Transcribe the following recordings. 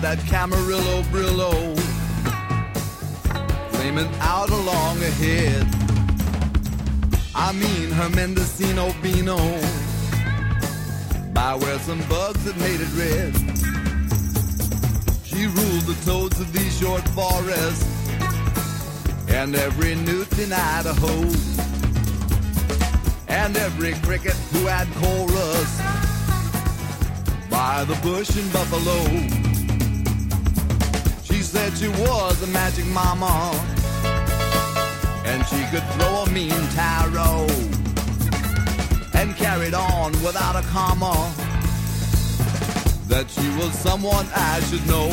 had that Camarillo Brillo flaming out along ahead. I mean her Mendocino Beano by where some bugs had made it red. She ruled the toads of these short forests and every newt in Idaho and every cricket who had chorus by the bush in Buffalo. Said she was a magic mama and she could throw a mean tarot and carried on without a comma that she was someone I should know.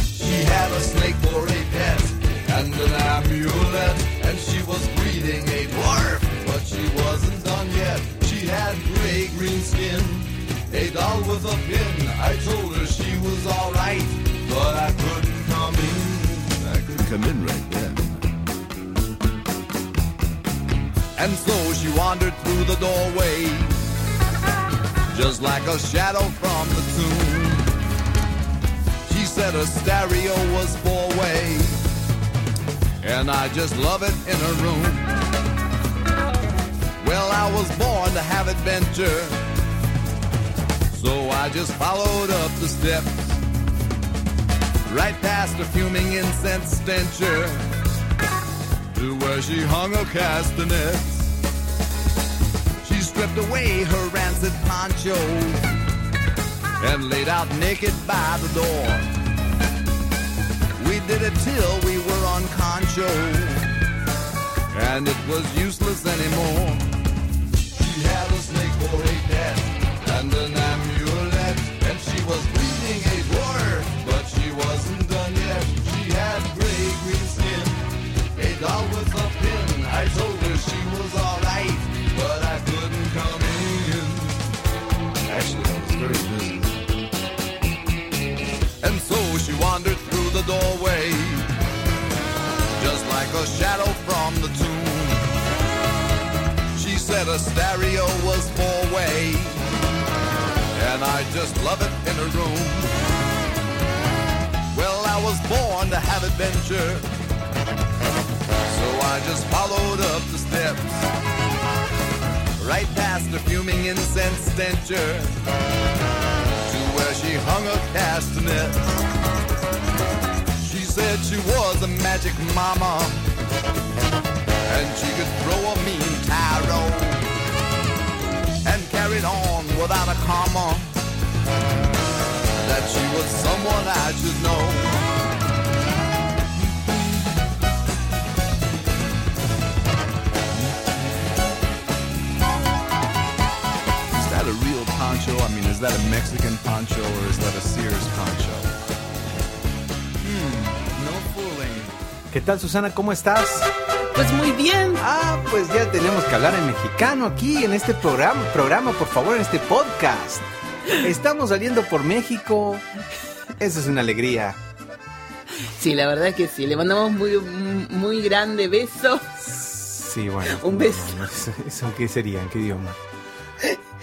She had a snake for a pet and an amulet, and she was breeding a dwarf, but she wasn't done yet. She had gray green skin, a doll with a pin. I told her she was alright, but I couldn't come in. Right then. And so she wandered through the doorway, just like a shadow from the tomb. She said her stereo was four way, and I just love it in her room. Well, I was born to have adventure, so I just followed up the steps, right past a fuming incense stencher to where she hung her castanets. She stripped away her rancid poncho and laid out naked by the door. We did it till we were on concho, and it was useless anymore. She had a snake for a pet and an amulet, and she was a shadow from the tomb. She said a stereo was four way, and I just love it in her room. Well, I was born to have adventure. So I just followed up the steps, right past the fuming incense stencher, to where she hung her castanets. Said she was a magic mama, and she could throw a mean tarot, and carried on without a comma, that she was someone I should know. Is that a real poncho? I mean, is that a Mexican poncho or is that a Sears poncho? ¿Qué tal, Susana? ¿Cómo estás? Pues muy bien. Ah, pues ya tenemos que hablar en mexicano aquí en este programa, programa, por favor, en este podcast. Estamos saliendo por México. Eso es una alegría. Sí, la verdad es que sí. Le mandamos muy, muy grande beso. Sí, bueno. Un beso. no, no, ¿Eso, eso qué sería? ¿En qué idioma?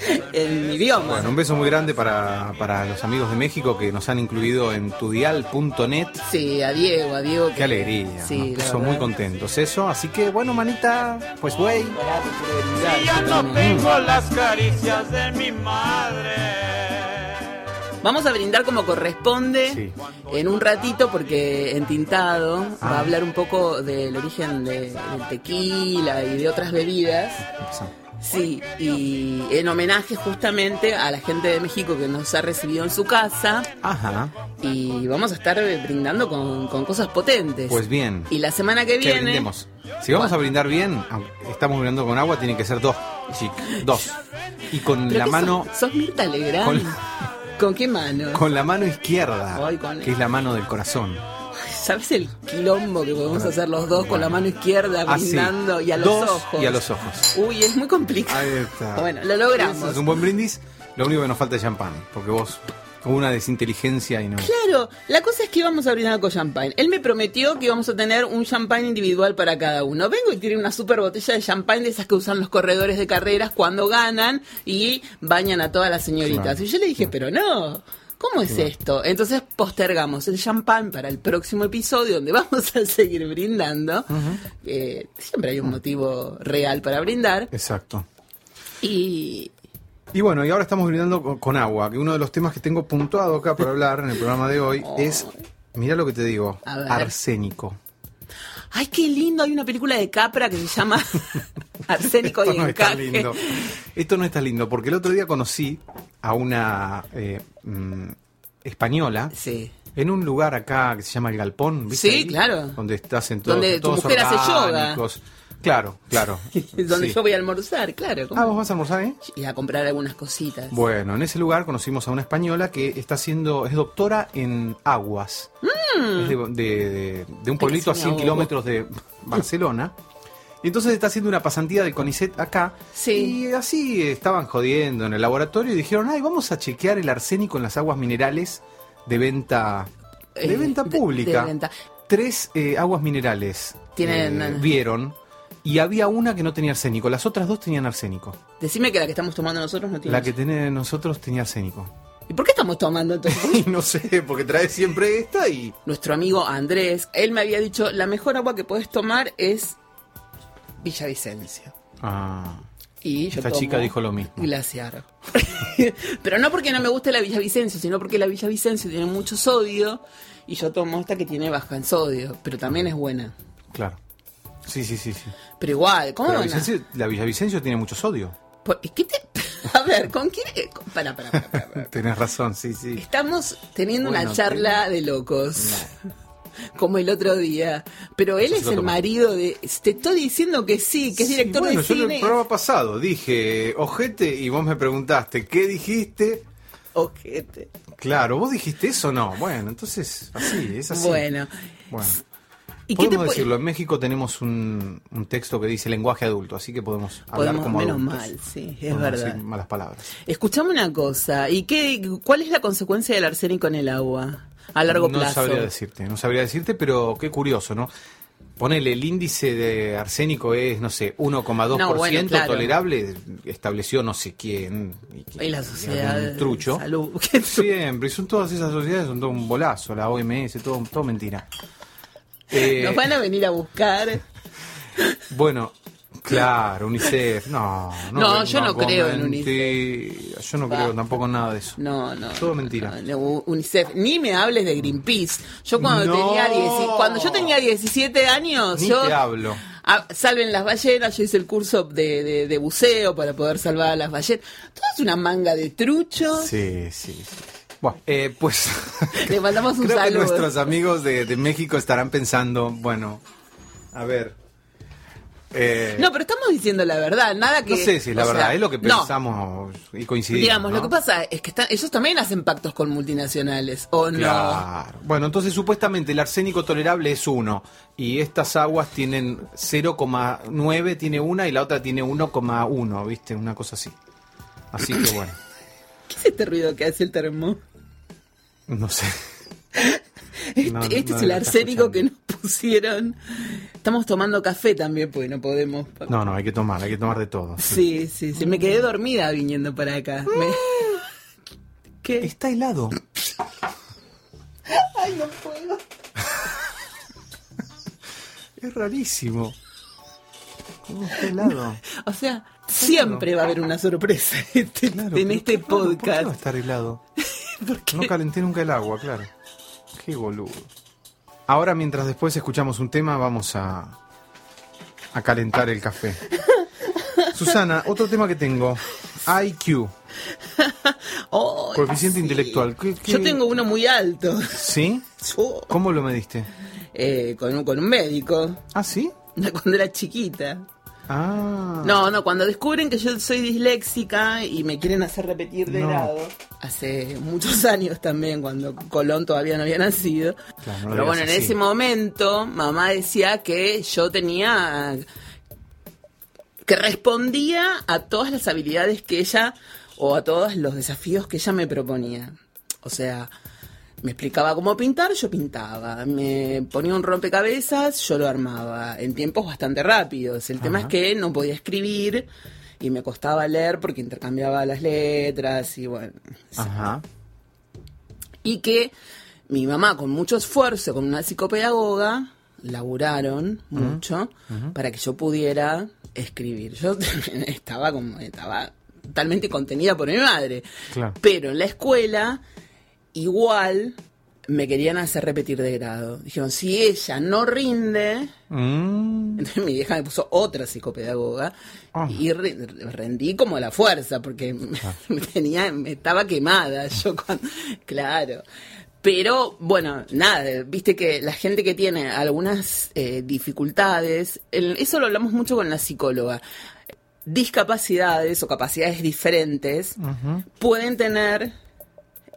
En mi idioma. Bueno, un beso muy grande para, para los amigos de México que nos han incluido en tudial.net. Sí, a Diego, a Diego. Qué alegría. Sí, nos puso muy contentos. Eso, así que bueno, manita, pues güey. Si ya no tengo las caricias de mi madre. Vamos a brindar como corresponde Sí. en un ratito porque Entintado va Ah. a hablar un poco del origen de- del tequila y de otras bebidas. Sí, y en homenaje justamente a la gente de México que nos ha recibido en su casa Ajá. y vamos a estar brindando con, con cosas potentes. Pues bien. Y la semana que viene... brindemos. Si vamos a brindar bien, estamos brindando con agua, tiene que ser dos, chic, dos. Y con ¿Pero la mano, Sos, sos Mirta Legrand? Con- ¿Con, qué mano? con la mano izquierda, Ay, con- que es la mano del corazón. ¿Sabes el quilombo que podemos hacer los dos con la mano izquierda Así. brindando y a los Dos ojos? Y a los ojos. Uy, es muy complicado. Ahí está. Bueno, lo logramos. Es un buen brindis. Lo único que nos falta es champán, porque vos con una desinteligencia y no. Claro, la cosa es que íbamos a brindar con champagne. Él me prometió que íbamos a tener un champagne individual para cada uno. Vengo y tiene una super botella de champagne de esas que usan los corredores de carreras cuando ganan y bañan a todas las señoritas. Claro. Y yo le dije, pero no, ¿Cómo es esto? Entonces postergamos el champán para el próximo episodio donde vamos a seguir brindando. Eh, siempre hay un motivo real para brindar. Exacto. Y Y bueno, y ahora estamos brindando con, con agua, que uno de los temas que tengo puntuado acá para hablar en el programa de hoy es, mira lo que te digo, arsénico. ¡Ay, qué lindo! Hay una película de Capra que se llama Arsénico y Esto no está lindo. Esto no está lindo, porque el otro día conocí a una eh, mm, española Sí. en un lugar acá que se llama El Galpón, ¿viste? Sí, ahí? claro. Donde estás en todo, Donde tu todos mujer hace yoga. Claro, claro. Donde Sí. yo voy a almorzar, claro. ¿cómo? Ah, ¿vos vas a almorzar ahí? Y a comprar algunas cositas. Bueno, en ese lugar conocimos a una española que está haciendo, es doctora en aguas. Es de, de- de- de un pueblito a que se 100 me ahogó. kilómetros de Barcelona. Y entonces está haciendo una pasantía del CONICET acá. Sí. Y así estaban jodiendo en el laboratorio y dijeron, ay, vamos a chequear el arsénico en las aguas minerales de venta, de Eh, venta de- pública. venta. Tres eh, aguas minerales Tienen- eh, vieron y había una que no tenía arsénico. Las otras dos tenían arsénico. Decime que la que estamos tomando nosotros no tiene. La que tenemos nosotros tenía arsénico. ¿Y por qué estamos tomando entonces? No sé, porque trae siempre esta y. Nuestro amigo Andrés, él me había dicho, la mejor agua que puedes tomar es Villavicencio. Ah. Y yo Esta tomo chica dijo lo mismo. Glaciar. Pero no porque no me guste la Villavicencio, sino porque la Villavicencio tiene mucho sodio y yo tomo esta que tiene baja en sodio, pero también es buena. Claro. Sí, sí, sí, sí. Pero igual, ¿cómo Pero van a- Villavicencio- la Villavicencio tiene mucho sodio. Por- ¿Qué te... A ver, ¿con quién? Para, para, para, para. Tenés razón, sí, sí. Estamos teniendo Bueno, una charla de locos. Como el otro día. Pero él Eso es el marido de. Te estoy diciendo que sí, que es director bueno, de yo en cine. el programa pasado dije ojete y vos me preguntaste, ¿qué dijiste? Ojete. Claro, ¿vos dijiste eso no? Bueno, entonces, así, es así. Bueno. Bueno. ¿Y qué te Podemos decirlo, en México tenemos un, un texto que dice lenguaje adulto, así que podemos hablar como menos adultos. mal, sí, es Podemos verdad. malas palabras. Escuchame una cosa. ¿Y qué, cuál es la consecuencia del arsénico en el agua? A largo no plazo. sabría decirte, no sabría decirte, pero qué curioso, ¿no? Ponele, el índice de arsénico es, no sé, 1,2% No, bueno, claro. tolerable, estableció no sé quién. Y la sociedad. Un trucho. Salud. ¿Qué tru- Siempre, y son todas esas sociedades, son todo un bolazo, la OMS, todo, todo mentira. Eh, Nos van a venir a buscar. Bueno, claro, UNICEF, no. No, yo no creo en mentira, Yo no creo Va. tampoco en nada de eso. No, no. Todo mentira. no, no, UNICEF. Ni me hables de Greenpeace. Yo cuando No. tenía 10 cuando yo tenía 17 años, Ni yo te hablo. Ah, salven las ballenas, yo hice el curso de, de- de buceo para poder salvar a las ballenas. Todo es una manga de truchos. Sí, sí, sí. Bueno, eh, pues. Le mandamos un Creo que nuestros amigos de, de México estarán pensando, bueno, a ver. eh, No, pero estamos diciendo la verdad, nada que... no sé si es la verdad, sea, es lo que no. pensamos y coincidimos. Digamos, ¿no? lo que pasa es que están, ellos también hacen pactos con multinacionales, ¿o no? Claro. Bueno, entonces supuestamente el arsénico tolerable es 1 y estas aguas tienen 0,9 tiene una y la otra tiene 1,1, ¿viste? Una cosa así. Así que bueno, ¿Qué es este ruido que hace el termo? No sé. Este, No, este no es el arsénico que nos pusieron. Estamos tomando café también, porque no podemos... No, no, hay que tomar, hay que tomar de todo. Sí, sí, sí. Me quedé dormida viniendo para acá. Me- ¿Qué? Está helado. Ay, no puedo. Es rarísimo. ¿Cómo está helado? O sea, siempre va a haber una sorpresa este- Claro, en este qué raro, ¿Por qué va a podcast. estar helado? No calenté nunca el agua, claro. Qué boludo. Ahora, mientras después escuchamos un tema, vamos a, a calentar el café. Susana, otro tema que tengo. IQ, Oh, coeficiente sí. intelectual. ¿Qué- qué- Yo tengo uno muy alto. ¿Sí? ¿Cómo lo mediste? eh, con, un, con un médico. ¿Ah, sí? Cuando era chiquita. Ah. No, no, cuando descubren que yo soy disléxica y me quieren hacer repetir de No. grado, hace muchos años también, cuando Colón todavía no había nacido. Claro, no lo Pero bueno, en así. ese momento mamá decía que yo tenía, que respondía a todas las habilidades que ella, o a todos los desafíos que ella me proponía. O sea, me explicaba cómo pintar, yo pintaba. Me ponía un rompecabezas, yo lo armaba. En tiempos bastante rápidos. El tema es que no podía escribir y me costaba leer porque intercambiaba las letras y bueno. Ajá. Y que mi mamá, con mucho esfuerzo, con una psicopedagoga, laburaron mucho para que yo pudiera escribir. Yo estaba como, estaba totalmente contenida por mi madre. Claro. Pero en la escuela, igual me querían hacer repetir de grado. Dijeron, si ella no rinde, Mm, entonces mi vieja me puso otra psicopedagoga Ah. y re- rendí como a la fuerza porque me tenía, me estaba quemada yo cuando, claro. Pero bueno, nada, viste que la gente que tiene algunas eh, dificultades, el- eso lo hablamos mucho con la psicóloga, discapacidades o capacidades diferentes pueden tener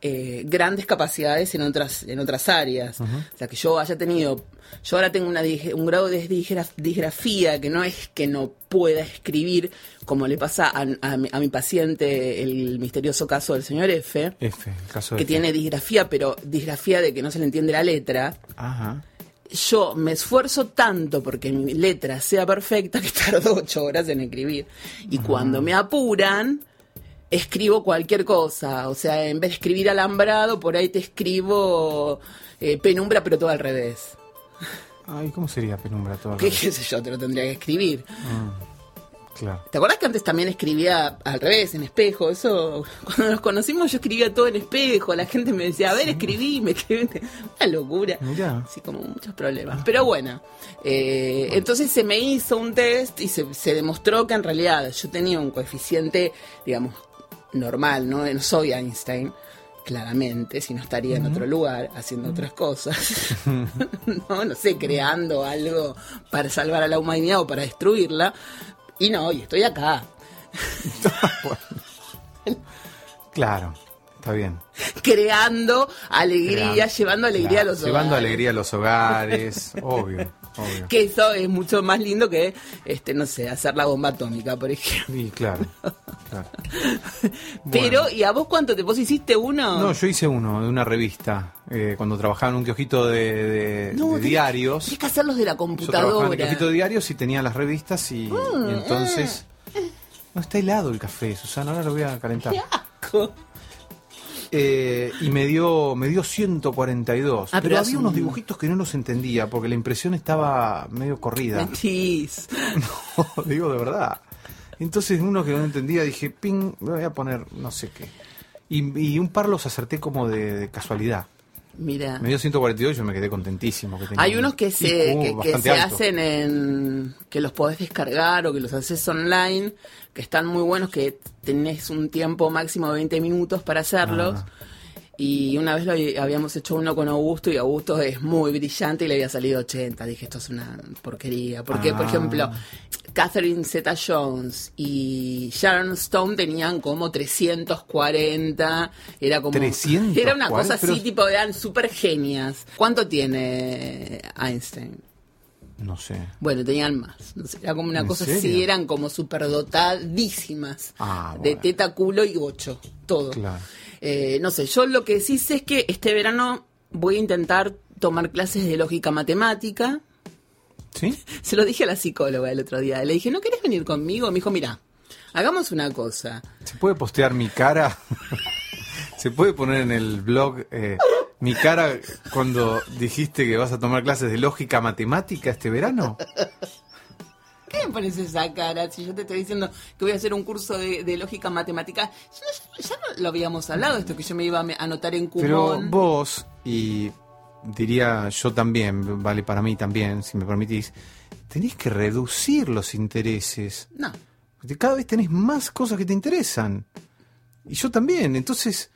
eh, grandes capacidades en otras en otras áreas. O sea, que yo haya tenido, yo ahora tengo una un grado de disgra- disgrafía que no es que no pueda escribir, como le pasa a, a mi, a mi paciente el misterioso caso del señor F, F, el caso que F. tiene disgrafía, pero disgrafía de que no se le entiende la letra. Ajá. Yo me esfuerzo tanto porque mi letra sea perfecta que tardo ocho horas en escribir. Y cuando me apuran, escribo cualquier cosa. O sea, en vez de escribir alambrado, por ahí te escribo eh, penumbra, pero todo al revés. Ay, ¿cómo sería penumbra todo? ¿Qué, qué sé yo? Te lo tendría que escribir. Claro. ¿Te acuerdas que antes también escribía al revés, en espejo? Eso, cuando nos conocimos yo escribía todo en espejo. La gente me decía, a ver, escribí, me escribí. Una locura. Mirá. Así como muchos problemas. Pero bueno, eh, entonces se me hizo un test y se, se demostró que en realidad yo tenía un coeficiente, digamos, normal, ¿no? No soy Einstein, claramente, si no estaría en otro lugar haciendo otras cosas. no, no sé, creando algo para salvar a la humanidad o para destruirla. Y no, y estoy acá, Claro, está bien. creando alegría, Creando. llevando alegría Claro, a los Llevando hogares. alegría a los hogares, obvio, obvio. Que eso es mucho más lindo que, este, no sé, hacer la bomba atómica, por ejemplo. Y claro, claro. Pero, ¿y a vos cuánto te vos hiciste uno? No, yo hice uno de una revista, eh, cuando trabajaba en un kiosquito de, de- No, de tenés- diarios. Tenés que hacerlos de la Yo trabajaba en computadora. kiosquito de diarios y tenía las revistas y, y entonces... No, está helado el café, Susana, ahora lo voy a calentar. Asco. Eh, y me dio, me dio 142. Ah, pero pero había unos un- dibujitos que no los entendía porque la impresión estaba medio corrida. Mentís. No, digo de verdad. Entonces uno que no entendía dije, ping, me voy a poner no sé qué. Y, y un par los acerté como de, de casualidad. Mira. Me dio 142 y yo me quedé contentísimo. que tenía Hay un unos que se, que, que se alto. hacen en. que los podés descargar o que los haces online, que están muy buenos, que tenés un tiempo máximo de 20 minutos para hacerlos. Ah. Y una vez lo habíamos hecho uno con Augusto y Augusto es muy brillante y le había salido 80. Dije, esto es una porquería. Porque, por Ah. ejemplo, Catherine Zeta Jones y Sharon Stone tenían como 340. Era como. 340, Era una cosa así, pero- tipo, eran súper genias. ¿Cuánto tiene Einstein? No sé. Bueno, tenían más. No sé, era como una ¿En cosa serio? así, eran como superdotadísimas. Ah, De bueno. teta, culo y ocho. Todo. Claro. Eh, no sé, yo lo que sí sé es que este verano voy a intentar tomar clases de lógica matemática. ¿Sí? Se lo dije a la psicóloga el otro día. Le dije, ¿no querés venir conmigo? Me dijo, mira, hagamos una cosa. ¿Se puede postear mi cara? ¿Se puede poner en el blog eh, mi cara cuando dijiste que vas a tomar clases de lógica matemática este verano? ¿Qué me pones esa cara si yo te estoy diciendo que voy a hacer un curso de, de lógica matemática? Ya, ya no lo habíamos hablado, esto que yo me iba a anotar en Pero Kumon. vos, y diría yo también, vale para mí también, si me permitís, tenés que reducir los intereses. No. Porque cada vez tenés más cosas que te interesan. Y yo también, entonces,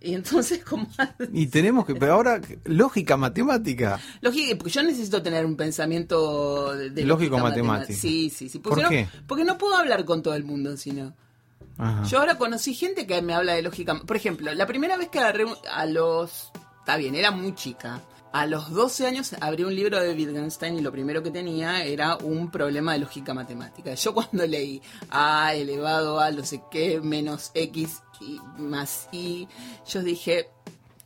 Y entonces, ¿cómo y tenemos que, pero ahora, lógica matemática. Lógica, porque yo necesito tener un pensamiento de, Lógico matemático. Sí, sí, sí. ¿Por si no- qué? porque no puedo hablar con todo el mundo, sino. Ajá. Yo ahora conocí gente que me habla de lógica. Por ejemplo, la primera vez que agarré a los. Está bien, era muy chica. A los 12 años abrí un libro de Wittgenstein y lo primero que tenía era un problema de lógica matemática. Yo cuando leí A elevado a no sé qué menos X y más Y, yo dije,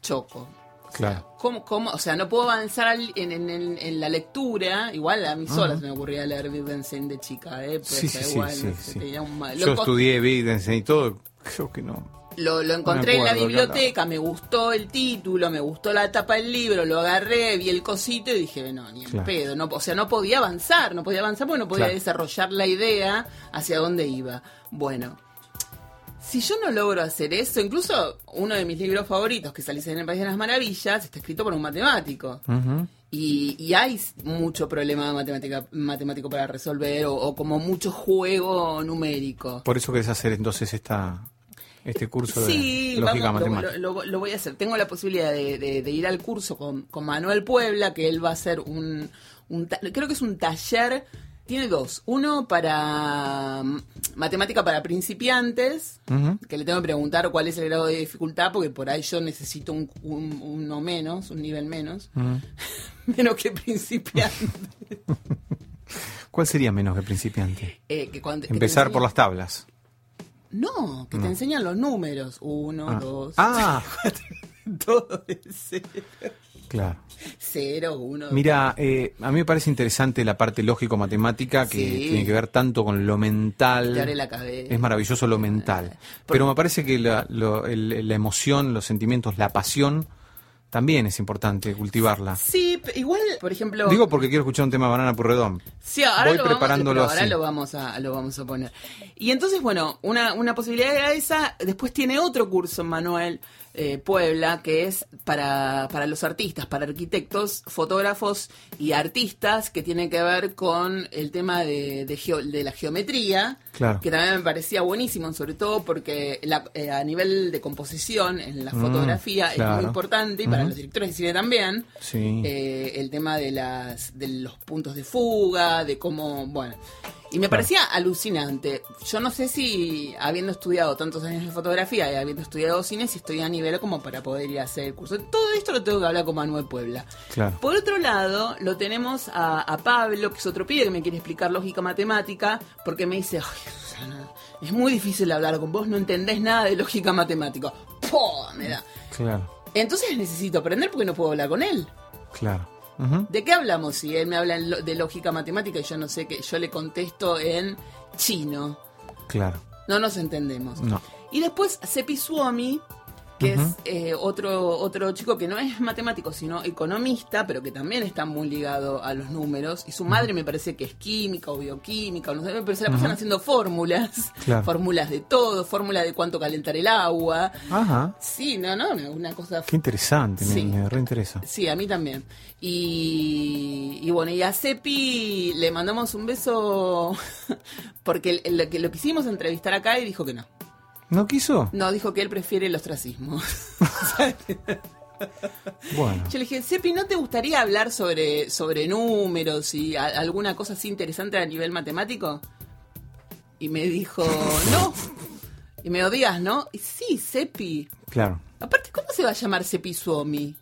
choco. O sea, Claro. ¿Cómo, cómo? O sea, no puedo avanzar en, en- en- en la lectura. Igual a mí sola se me ocurría leer Wittgenstein de chica, ¿eh? Pero Sí, o sea, sí, sí, igual, sí, no sé, sí. tenía un mal- Yo loco- estudié Wittgenstein y todo, creo que no. Lo, lo encontré en la biblioteca, me gustó el título, me gustó la tapa del libro, lo agarré, vi el cosito y dije, no, ni Claro. pedo. No, o sea, no podía avanzar, no podía avanzar porque no podía Claro. desarrollar la idea hacia dónde iba. Bueno, si yo no logro hacer eso, incluso uno de mis libros favoritos, que salís en el País de las Maravillas, está escrito por un matemático. Y hay mucho problema matemática, matemático para resolver o, o como mucho juego numérico. Por eso querés hacer entonces esta, este curso de Sí, lógica vamos, lo, matemática. lo- lo- lo voy a hacer. Tengo la posibilidad de, de- de ir al curso con, con Manuel Puebla, que él va a hacer un, creo que es un taller, tiene dos. Uno para mm, matemática para principiantes, que le tengo que preguntar cuál es el grado de dificultad, porque por ahí yo necesito un, un- uno menos, un nivel menos, menos que principiante. ¿Cuál sería menos que principiante? Eh, que cuando- que te Empezar por las tablas. No, que te enseñan los números. Uno, Ah. dos, Ah, todo ese. claro. Cero, uno. Mira, eh, a mí me parece interesante la parte lógico-matemática que Sí. tiene que ver tanto con lo mental. Te abre la cabeza. Es maravilloso lo mental. Pero me parece que la, lo- el- la emoción, los sentimientos, la pasión, también es importante cultivarla. Sí, igual, por ejemplo. Digo porque quiero escuchar un tema de Banana Purredón. sí, ahora voy lo vamos- preparándolo pero ahora así. lo vamos a lo vamos a poner. Y entonces, bueno, una, una posibilidad era esa. Después tiene otro curso Manuel eh, Puebla que es para, para los artistas, para arquitectos, fotógrafos y artistas que tiene que ver con el tema de, de, geo- de la geometría. Claro. Que también me parecía buenísimo, sobre todo porque la- eh, a nivel de composición en la Mm, fotografía es muy importante y para los directores de cine también. Sí. Eh, el tema de las de los puntos de fuga, de cómo, bueno, y me Claro. parecía alucinante. Yo no sé si habiendo estudiado tantos años de fotografía y habiendo estudiado cine, si estoy a nivel como para poder ir a hacer el curso. Todo esto lo tengo que hablar con Manuel Puebla. Claro. Por otro lado, lo tenemos a, a Pablo, que es otro pibe que me quiere explicar lógica matemática, porque me dice, ay, Susana, es muy difícil hablar con vos, no entendés nada de lógica matemática. ¡Pum! Me da. Claro, Entonces necesito aprender porque no puedo hablar con él. claro. ¿De qué hablamos si él me habla de lógica matemática y yo no sé qué? Yo le contesto en chino. Claro. No nos entendemos. No. Y después Que es eh, otro, otro chico que no es matemático, sino economista, pero que también está muy ligado a los números. Y su madre me parece que es química o bioquímica, o no sé, pero se la pasan haciendo fórmulas. Claro. Fórmulas de todo, fórmula de cuánto calentar el agua. Ajá. Sí, no, no, una cosa Qué interesante, me- Sí. me, reinteresa. Sí, a mí también. Y, y bueno, y a Cepi le mandamos un beso porque lo que lo quisimos entrevistar acá y dijo que no. ¿No quiso? No, dijo que él prefiere el ostracismo. Bueno. Yo le dije, Cepi, ¿no te gustaría hablar sobre, sobre números y a- alguna cosa así interesante a nivel matemático? Y me dijo, no. Y me odias, ¿no? Y sí, Cepi. Claro. Aparte, ¿cómo se va a llamar Cepi Suomi?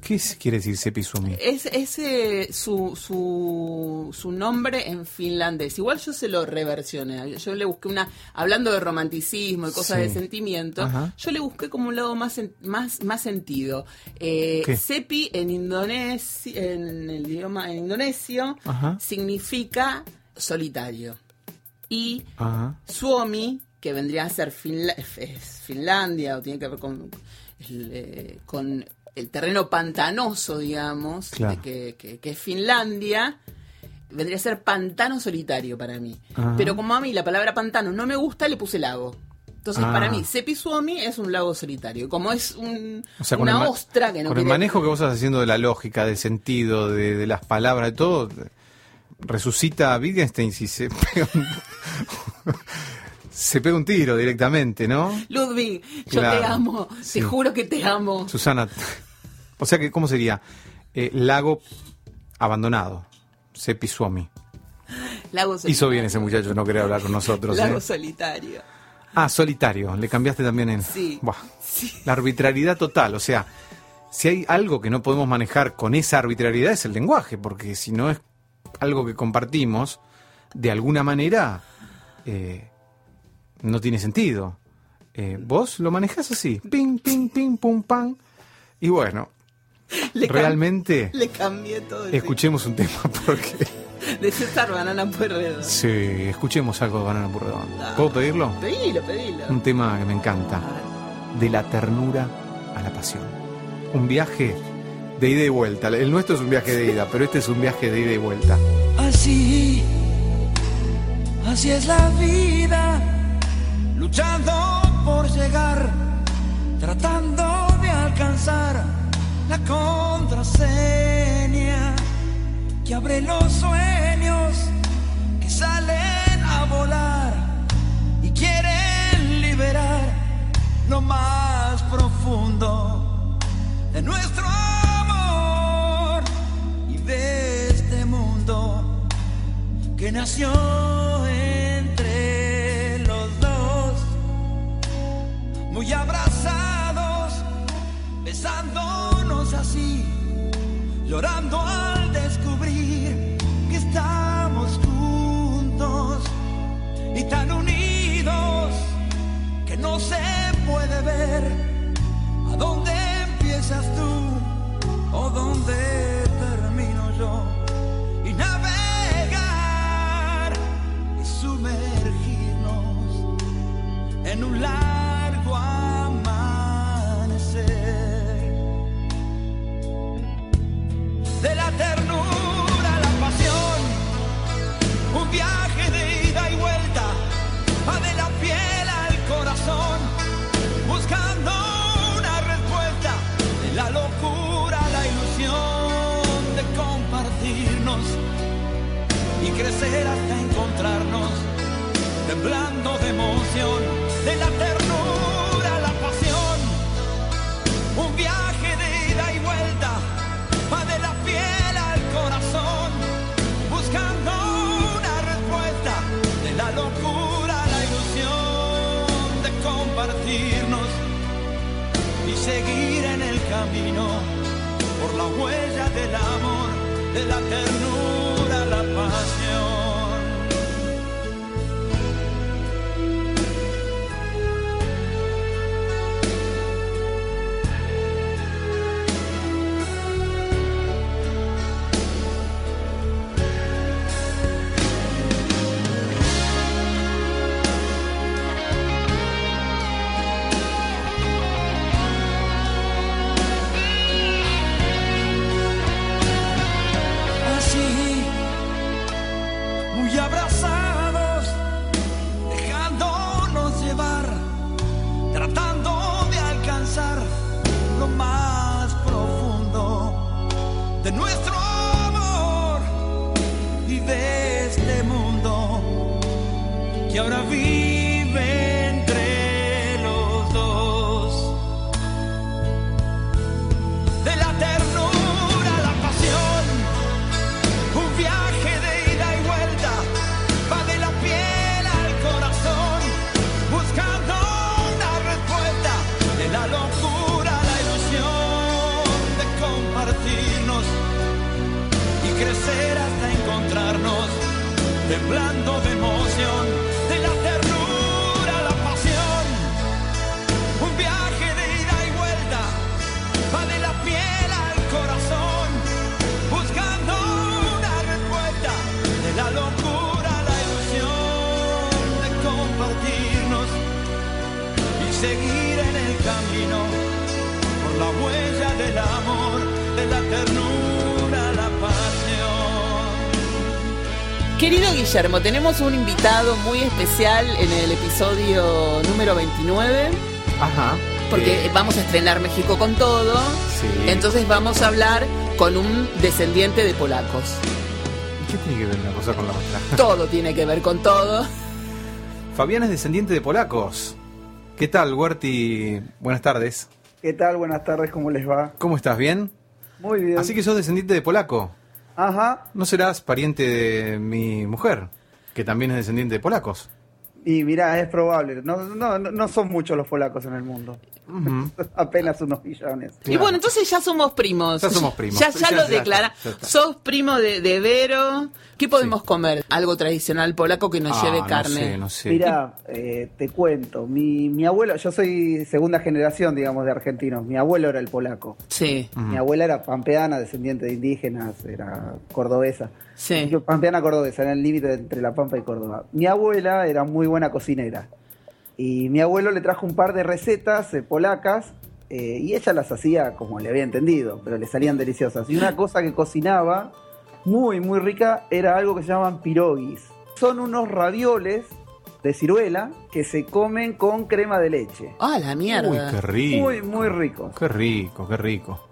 ¿Qué quiere decir Sepisumi? Es, es eh, su, su, su nombre en finlandés. Igual yo se lo reversioné. Yo le busqué una. Hablando de romanticismo y cosas Sí. de sentimiento, Ajá. yo le busqué como un lado más, más, más sentido. Eh, ¿Qué? Sepi en, indonesi- en el idioma en indonesio Ajá. significa solitario. Y Ajá. Suomi, que vendría a ser Finla- Finlandia, o tiene que ver con eh, con el terreno pantanoso, digamos, Claro. que, que- que es Finlandia, vendría a ser pantano solitario para mí. Ajá. Pero como a mí la palabra pantano no me gusta, le puse lago. Entonces, Ah. para mí, Sepi Suomi es un lago solitario. Como es un, O sea, con una el ostra que no Con el quiere- manejo que vos estás haciendo de la lógica, del sentido, de, de las palabras, de todo, resucita a Wittgenstein si se pega un, se pega un tiro directamente, ¿no? Ludwig, yo Claro, te amo. sí. Te juro que te amo. Susana, o sea que, ¿cómo sería? Eh, lago abandonado, Sepisuomi. Lago solitario. Hizo bien ese muchacho, no quería hablar con nosotros. Lago ¿eh? solitario. Ah, solitario, le cambiaste también en... Sí. Buah. Sí. La arbitrariedad total, o sea, si hay algo que no podemos manejar con esa arbitrariedad es el lenguaje, porque si no es algo que compartimos, de alguna manera eh, no tiene sentido. Eh, vos lo manejás así, ping, ping, ping, pum, pam, y bueno, Le realmente Le cambié todo. el escuchemos un tema porque de César Banana Puerredo. Sí, escuchemos algo de Banana Purredón. ¿Puedo pedirlo? Pedilo, pedilo. Un tema que me encanta. De la ternura a la pasión. Un viaje de ida y vuelta. El nuestro es un viaje de ida, pero este es un viaje de ida y vuelta. Así, así es la vida, luchando por llegar, tratando de alcanzar la contraseña que abre los sueños que salen a volar y quieren liberar lo más profundo de nuestro amor y de este mundo que nació entre los dos, muy abrazados, besándonos así, llorando al descubrir que estamos juntos y tan unidos que no se puede ver. A dónde empiezas tú o dónde termino yo y navegar y sumergirnos en un largo y crecer hasta encontrarnos temblando de emoción de la ternura la pasión un viaje de ida y vuelta va de la piel al corazón buscando una respuesta de la locura la ilusión de compartirnos y seguir en el camino por la huella del amor, de la ternura, la pasión. Querido Guillermo, tenemos un invitado muy especial en el episodio número 29, Ajá. porque Eh, vamos a estrenar México con todo. Sí. Entonces vamos a hablar con un descendiente de polacos. ¿Qué tiene que ver una cosa con la otra? Todo tiene que ver con todo. Fabián es descendiente de polacos. ¿Qué tal, Huerti? Buenas tardes. ¿Qué tal? Buenas tardes, ¿cómo les va? ¿Cómo estás? ¿Bien? Muy bien. Así que sos descendiente de polaco. Ajá. ¿No serás pariente de mi mujer, que también es descendiente de polacos? Y mirá, es probable. No, no, no no son muchos los polacos en el mundo. Apenas unos millones. Y bueno, entonces ya somos primos. Ya somos primos. Ya, ya Ya- lo ya está, declara. ya está. Sos primo de, de Vero. ¿Qué podemos comer? Algo tradicional polaco que nos Ah, lleve no carne. sé, no sé. Mirá, eh, te cuento. Mi, mi abuelo, yo soy segunda generación, digamos, de argentinos. Mi abuelo era el polaco. Sí, Mi abuela era pampeana, descendiente de indígenas, era cordobesa. Sí. Yo, Pampeana cordobesa, en el límite entre La Pampa y Córdoba. Mi abuela era muy buena cocinera. Y mi abuelo le trajo un par de recetas eh, polacas eh, y ella las hacía como le había entendido, pero le salían deliciosas. Y una cosa que cocinaba muy, muy rica era algo que se llaman pirogis. Son unos ravioles de ciruela que se comen con crema de leche. Ah, la mierda. Uy, qué rico. Muy, muy ricos. Qué rico, qué rico.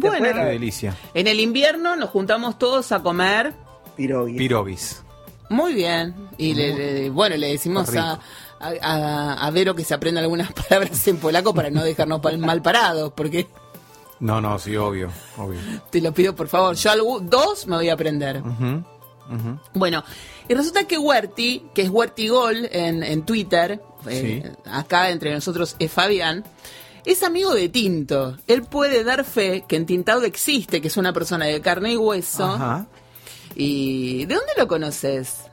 Bueno, Qué delicia. en el invierno nos juntamos todos a comer. Pirobis. Muy bien. Y le, le- bueno, le decimos a, a, Vero que se aprenda algunas palabras en polaco para no dejarnos mal parados, porque No, no, sí, obvio, obvio. te lo pido por favor. Yo algo, dos me voy a aprender. Bueno, y resulta que Huerti, que es Huertigol en, en Twitter, eh, acá entre nosotros es Fabián, es amigo de Tinto. Él puede dar fe que en Tintado existe, que es una persona de carne y hueso. Ajá. ¿Y de dónde lo conoces?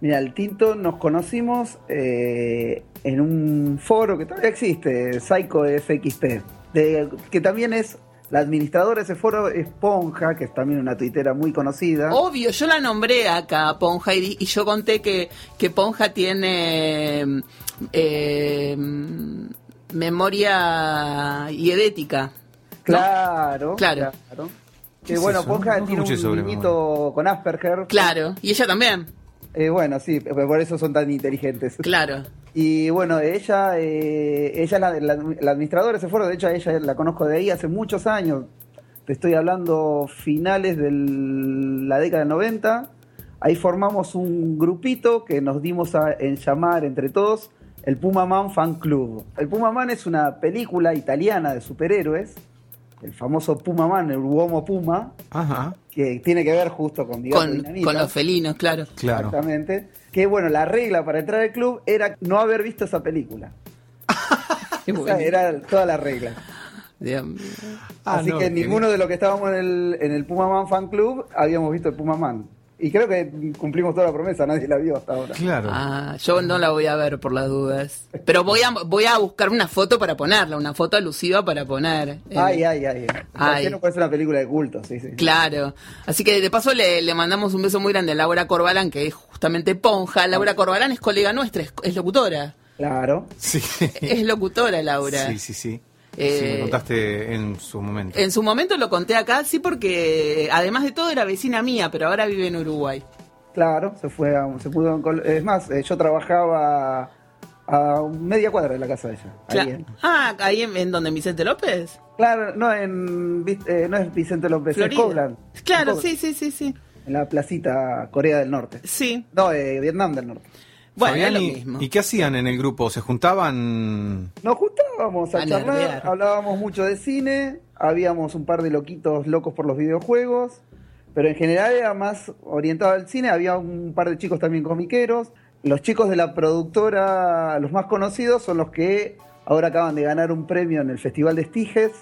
Mira, el Tinto nos conocimos eh, en un foro que todavía existe, Psycho FXP, de, que también es, la administradora de ese foro es Ponja, que es también una tuitera muy conocida. Obvio, yo la nombré acá, Ponja, y yo conté que, que Ponja tiene eh, memoria iedética. ¿no? Claro, Claro. claro. ¿Qué Que es bueno, eso? Ponja tiene un niñito con Asperger. Claro, y ella también. Eh, bueno, sí, por eso son tan inteligentes. Claro. Y bueno, ella, eh, ella es la, la- la administradora de ese foro, de hecho a ella la conozco de ahí hace muchos años. Te estoy hablando finales de la década del 90. Ahí formamos un grupito que nos dimos a, en llamar entre todos el Puma Man Fan Club. El Puma Man es una película italiana de superhéroes, el famoso Puma Man, el Uomo Puma, Ajá. que tiene que ver justo con Bigote Con, los felinos, claro. Claro. Exactamente. Que bueno, la regla para entrar al club era no haber visto esa película. Era toda la regla. Dios. Ah, Así no, que ninguno de los que estábamos en el, en el Puma Man Fan Club habíamos visto el Puma Man. Y creo que cumplimos toda la promesa, nadie la vio hasta ahora. Claro. Ah, yo no la voy a ver por las dudas. Pero voy a, voy a buscar una foto para ponerla, una foto alusiva para poner. Eh, Ay, ay, ay. Ay. ¿Por qué no puede ser una película de culto? Sí, sí. Claro. Así que de paso le, le mandamos un beso muy grande a Laura Corbalán, que es justamente Ponja. Laura Corbalán es colega nuestra, es, es locutora. Claro. Sí. Es locutora, Laura. Sí, sí, sí. Eh, Sí, me contaste en su momento. En su momento lo conté acá, sí, porque además de todo era vecina mía, pero ahora vive en Uruguay. Claro, se fue a, se pudo Es más, eh, yo trabajaba a media cuadra de la casa de ella. ahí en- ah, ahí en, en donde Vicente López. Claro, no, en, eh, no es Vicente López, es Florida. Coblan. Claro, Coblan, sí, sí, sí, sí. En la placita Corea del Norte. Sí. No, eh, Vietnam del Norte. Bueno, Fabián, lo y, mismo. ¿y qué hacían en el grupo? ¿Se juntaban? Nos juntábamos a, A charlar, hablábamos mucho de cine, habíamos un par de loquitos locos por los videojuegos, pero en general era más orientado al cine, había un par de chicos también comiqueros. Los chicos de la productora, los más conocidos, son los que ahora acaban de ganar un premio en el Festival de Estiges.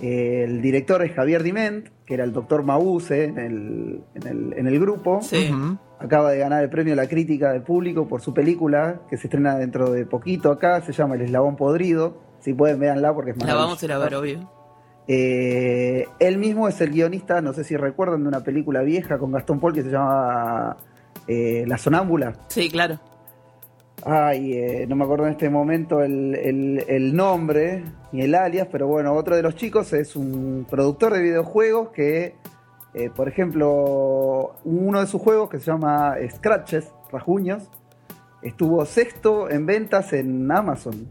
El director es Javier Diment, que era el doctor Mabuse en el, en el, en el grupo. Sí. Acaba de ganar el premio a la crítica del público por su película, que se estrena dentro de poquito acá, se llama El Eslabón Podrido. Si pueden, véanla porque es La maravillosa. vamos a ir a ver, obvio. Eh, él mismo es el guionista, no sé si recuerdan, de una película vieja con Gastón Paul que se llama eh, La Sonámbula. Sí, claro. Ay, eh, no me acuerdo en este momento el, el- el nombre ni el alias, pero bueno, otro de los chicos es un productor de videojuegos que, eh, por ejemplo, uno de sus juegos que se llama Scratches, Rajuños, estuvo sexto en ventas en Amazon.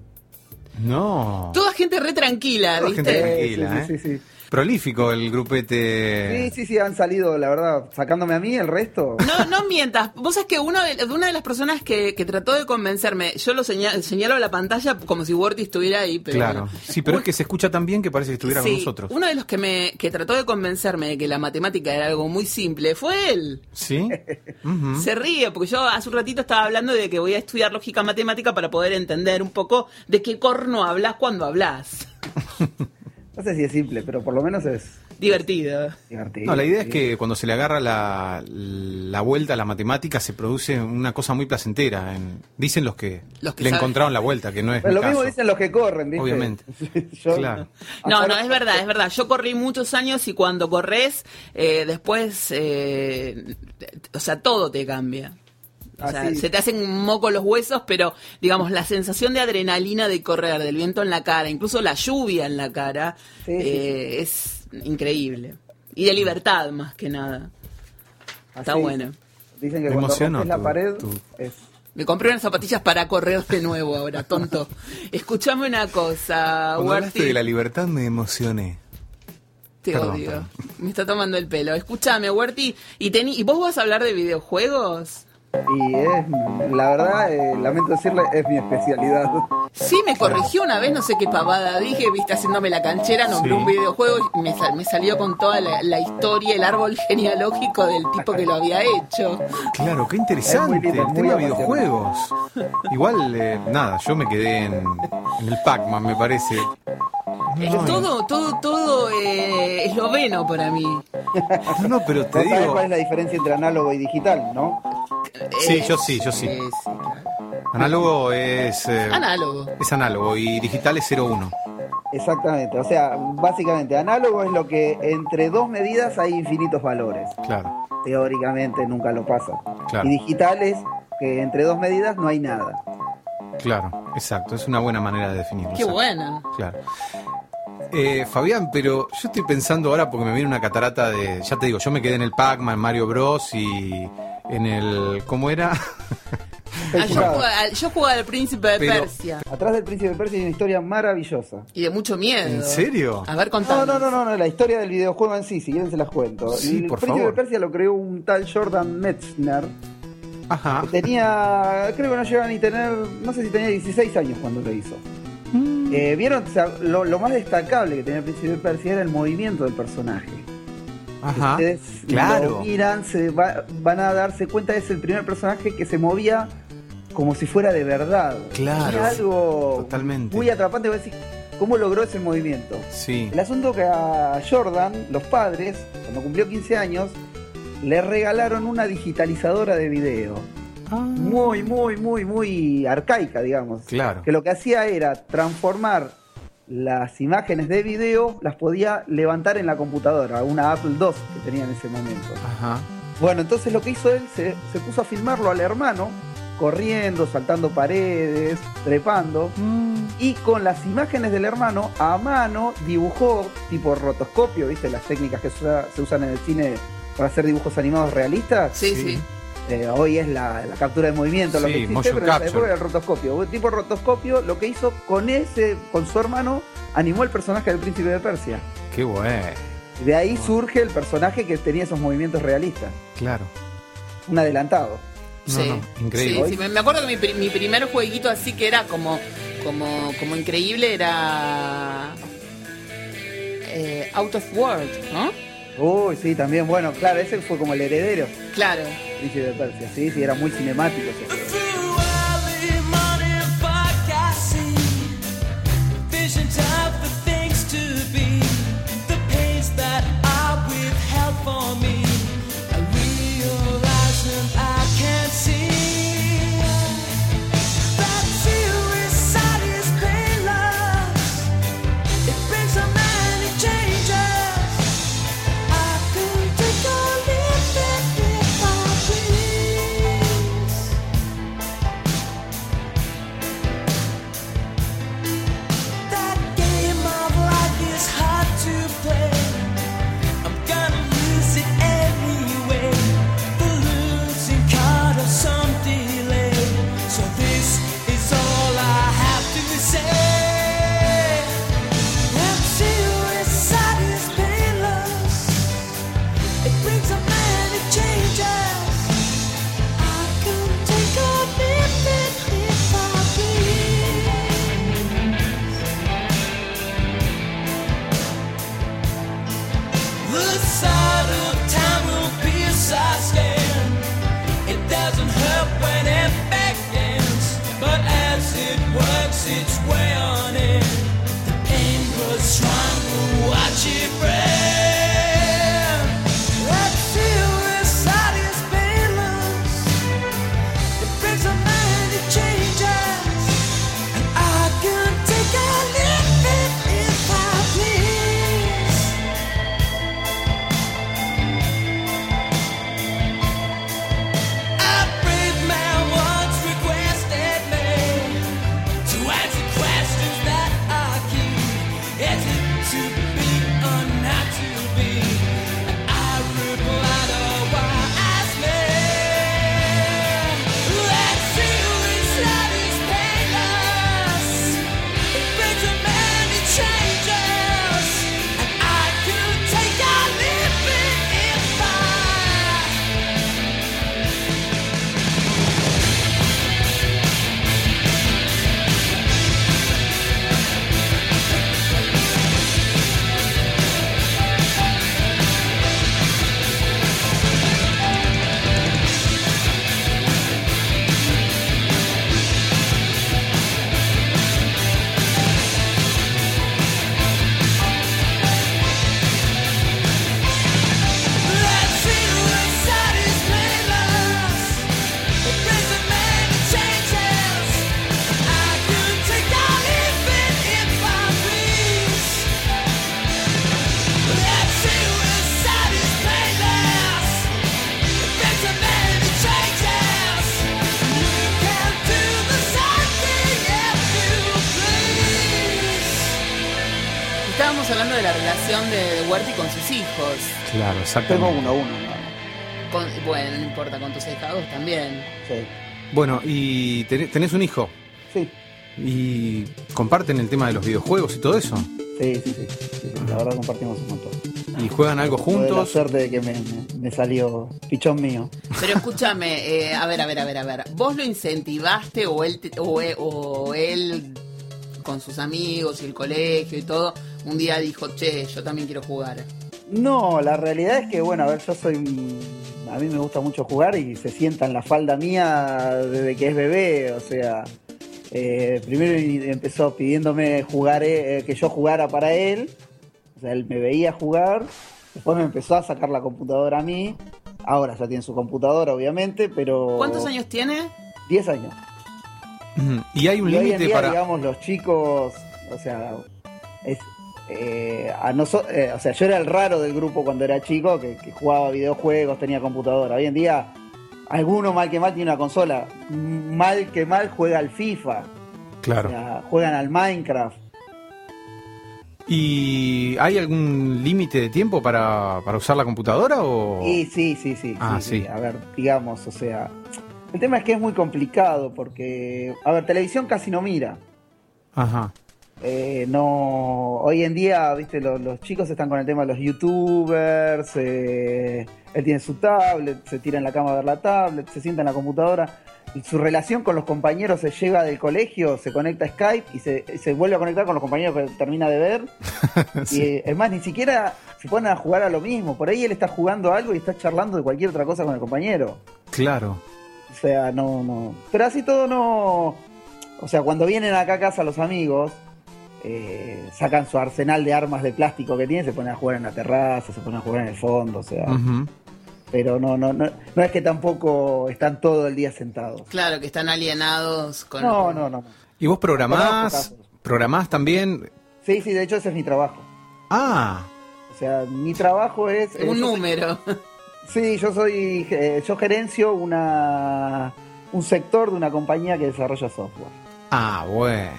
No. Toda gente re tranquila, Toda ¿viste? gente Eh, Tranquila, sí, sí, sí, sí. Prolífico el grupete. Sí, sí, sí, han salido, la verdad, sacándome a mí, el resto. No, no mientas. Vos sabés que uno de, una de las personas que, que trató de convencerme, yo lo señalo, señalo a la pantalla como si Worty estuviera ahí, pero Claro. bueno. Sí, pero Un- es que se escucha tan bien que parece que estuviera con sí, nosotros. Uno de los que me que trató de convencerme de que la matemática era algo muy simple fue él. ¿Sí? Se ríe, porque yo hace un ratito estaba hablando de que voy a estudiar lógica matemática para poder entender un poco de qué corno hablas cuando hablas. No sé si es simple, pero por lo menos es Divertido. divertido. No, la idea es que cuando se le agarra la, la vuelta a la matemática se produce una cosa muy placentera. En- dicen los que, Los que le saben. encontraron la vuelta, que no es Pero mi lo mismo dicen los que corren, ¿viste? Obviamente. Yo- Claro. No, no, es verdad, es verdad. Yo corrí muchos años y cuando corres, eh, después, eh, o sea, todo te cambia. O sea, Así. se te hacen un moco los huesos, pero digamos, la sensación de adrenalina de correr, del viento en la cara, incluso la lluvia en la cara, Sí, sí, eh, es increíble. Y de libertad, más que nada. Está bueno. Dicen que Me cuando la pared es... Me compré unas zapatillas para correr de nuevo ahora, tonto. Escuchame una cosa, Cuando hablaste de la libertad me emocioné. Te Perdón, odio. perdón. Me está tomando el pelo. Escúchame, Huerti. ¿Y, ¿Y vos vas a hablar de videojuegos? Y es, la verdad, eh, lamento decirle, es mi especialidad. Sí, me corrigió una vez, no sé qué pavada dije, viste, haciéndome la canchera, nombré Sí. un videojuego y me, sal- me salió con toda la, la historia, el árbol genealógico del tipo que lo había hecho. Claro, qué Es interesante. muy lindo, el muy tema apasionante. videojuegos. Igual, eh, nada, yo me quedé en, en el Pac-Man, me parece. Es todo, todo, todo eh, esloveno para mí. No, no, pero te ¿Vos sabés digo. cuál es la diferencia entre análogo y digital, no? Sí, Eh, yo sí, yo sí. eh, claro. Análogo es. eh, Análogo. Es análogo y digital es 0-1. Exactamente, o sea, básicamente análogo es lo que entre dos medidas hay infinitos valores. Claro. Teóricamente nunca lo pasa. Claro. Y digital es que entre dos medidas no hay nada. Claro, exacto. Es una buena manera de definirlo. Qué exacto. buena. Claro. Eh, Fabián, pero yo estoy pensando ahora porque me viene una catarata de. Ya te digo, yo me quedé en el Pac-Man, Mario Bros. y en el. ¿Cómo era? Ah, yo, jugaba, al- yo jugaba al príncipe de Pero- Persia. Atrás del príncipe de Persia hay una historia maravillosa. Y de mucho miedo. ¿En serio? A ver, No, contame. no, no, no, no, la historia del videojuego en sí, si quieren se las cuento. Sí, el por príncipe favor. de Persia lo creó un tal Jordan Metzner. Ajá. Tenía, creo que no llegaba ni tener, no sé si tenía 16 años cuando lo hizo. Mm. Eh, Vieron, O sea, lo, lo más destacable que tenía el príncipe de Persia era el movimiento del personaje. Ajá. Ustedes Claro. lo miran, se va- van a darse cuenta, es el primer personaje que se movía como si fuera de verdad. Claro, Era algo totalmente. muy atrapante. voy a decir, ¿Cómo logró ese movimiento? Sí. El asunto que a Jordan, los padres, cuando cumplió 15 años, le regalaron una digitalizadora de video. Ah. Muy, muy, muy, muy arcaica, digamos. Claro. Que lo que hacía era transformar las imágenes de video, las podía levantar en la computadora, una Apple II que tenía en ese momento. Ajá. Bueno, entonces lo que hizo él, se, se puso a filmarlo al hermano, corriendo, saltando paredes, trepando, y con las imágenes del hermano a mano dibujó tipo rotoscopio, ¿viste? Las técnicas que se usan en el cine para hacer dibujos animados realistas. Sí, Sí. Eh, hoy es la, la captura de movimiento, lo Sí, que existe, pero en esa capture. época era el rotoscopio. Tipo rotoscopio, lo que hizo con ese, con su hermano, animó el personaje del príncipe de Persia. Qué bueno. De ahí surge el personaje que tenía esos movimientos realistas. Claro. Un adelantado. No, Sí, no, increíble. Sí, sí, Me acuerdo que mi, pri- mi primer jueguito así que era como, como, como increíble era eh, Out of World, ¿no? Uy, sí, también, bueno, claro, ese fue como el heredero Claro. príncipe de Persia. Sí, sí, era muy cinemático ese juego. Claro, Tengo exactamente. uno, uno. nada más. Con- bueno, no importa, con tus hijados también. Sí. Bueno, y ten- tenés un hijo. Sí. ¿Y comparten el tema de los videojuegos y todo eso? Sí, sí, sí, sí, La verdad compartimos un montón. ¿Y juegan algo Tuve La juntos? suerte de que me, me- me salió pichón mío. Pero escúchame, eh, a ver, a ver, a ver, a ver. ¿Vos lo incentivaste o él, te- o, e- o él con sus amigos y el colegio y todo, un día dijo, che, yo también quiero jugar? No, la realidad es que, bueno, a ver, yo soy. A mí me gusta mucho jugar y se sienta en la falda mía desde que es bebé. O sea, eh, primero empezó pidiéndome jugar, eh, que yo jugara para él. O sea, él me veía jugar. Después me empezó a sacar la computadora a mí. Ahora ya tiene su computadora, obviamente, pero. ¿Cuántos años tiene? 10 años. ¿Y hay un Y hoy en límite día, para...? digamos, los chicos, o sea, es, eh, a eh, o sea, yo era el raro del grupo cuando era chico, que, que jugaba videojuegos, tenía computadora. Hoy en día, alguno mal que mal tiene una consola, mal que mal juega al FIFA, o Claro. sea, juegan al Minecraft. ¿Y hay algún límite de tiempo para, para usar la computadora o...? Y sí, sí, sí, Ah, sí, sí. sí. A ver, digamos, o sea, el tema es que es muy complicado porque, a ver, televisión casi no mira. Ajá. Eh, no, hoy en día, viste, los, los chicos están con el tema de los youtubers, eh, él tiene su tablet, se tira en la cama a ver la tablet, se sienta en la computadora, y su relación con los compañeros se llega del colegio, se conecta a Skype y se, se vuelve a conectar con los compañeros que termina de ver. Sí. Y eh, es más, ni siquiera se ponen a jugar a lo mismo, por ahí él está jugando algo y está charlando de cualquier otra cosa con el compañero. Claro. O sea, no, no. Pero así todo no. O sea, cuando vienen acá a casa los amigos, eh, sacan su arsenal de armas de plástico que tienen, se ponen a jugar en la terraza, se ponen a jugar en el fondo, o sea. Pero no, no, no, no es que tampoco están todo el día sentados. Claro, que están alienados con... No, no, no. ¿Y vos programás? ¿Programás también? Sí, sí, de hecho ese es mi trabajo. Ah, O sea, mi trabajo es. eh, Un soy- número. Sí, yo soy. eh, yo gerencio una un sector de una compañía que desarrolla software. ah, bueno.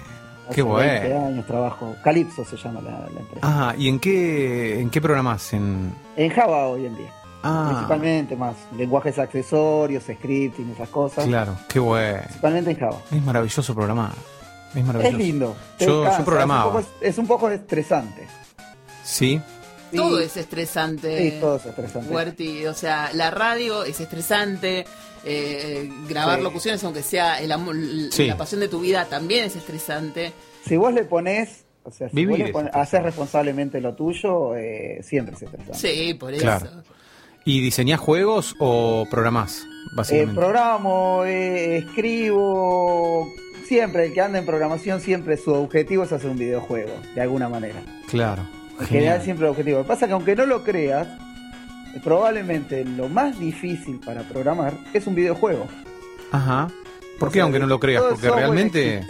Hace Qué 20 bueno. años trabajo. Calypso se llama la, la empresa. Ah, ¿y en qué, en qué programás? En... En Java hoy en día. Ah, Principalmente más lenguajes accesorios, scripting, esas cosas. claro, qué bueno. Principalmente en Java. Es maravilloso programar. Es Es maravilloso. lindo. te Yo- yo programaba. Es un, poco, es un poco estresante. Sí, Sí, Todo es estresante. Sí, todo es estresante. Huerti, o sea, la radio es estresante, eh, grabar Sí. locuciones, aunque sea el amor, Sí. la pasión de tu vida, también es estresante. Si vos le pones, o sea, si Vivir vos le pones, haces responsablemente lo tuyo, eh, siempre es estresante. Sí, por eso. Claro. ¿Y diseñás juegos o programás, Eh, básicamente? programo, eh, escribo, siempre, el que anda en programación, siempre su objetivo es hacer un videojuego, de alguna manera. Claro. En general siempre el objetivo. Lo que pasa es que aunque no lo creas, probablemente lo más difícil para programar es un videojuego. Ajá. ¿Por O qué sea, aunque no lo creas? Porque realmente...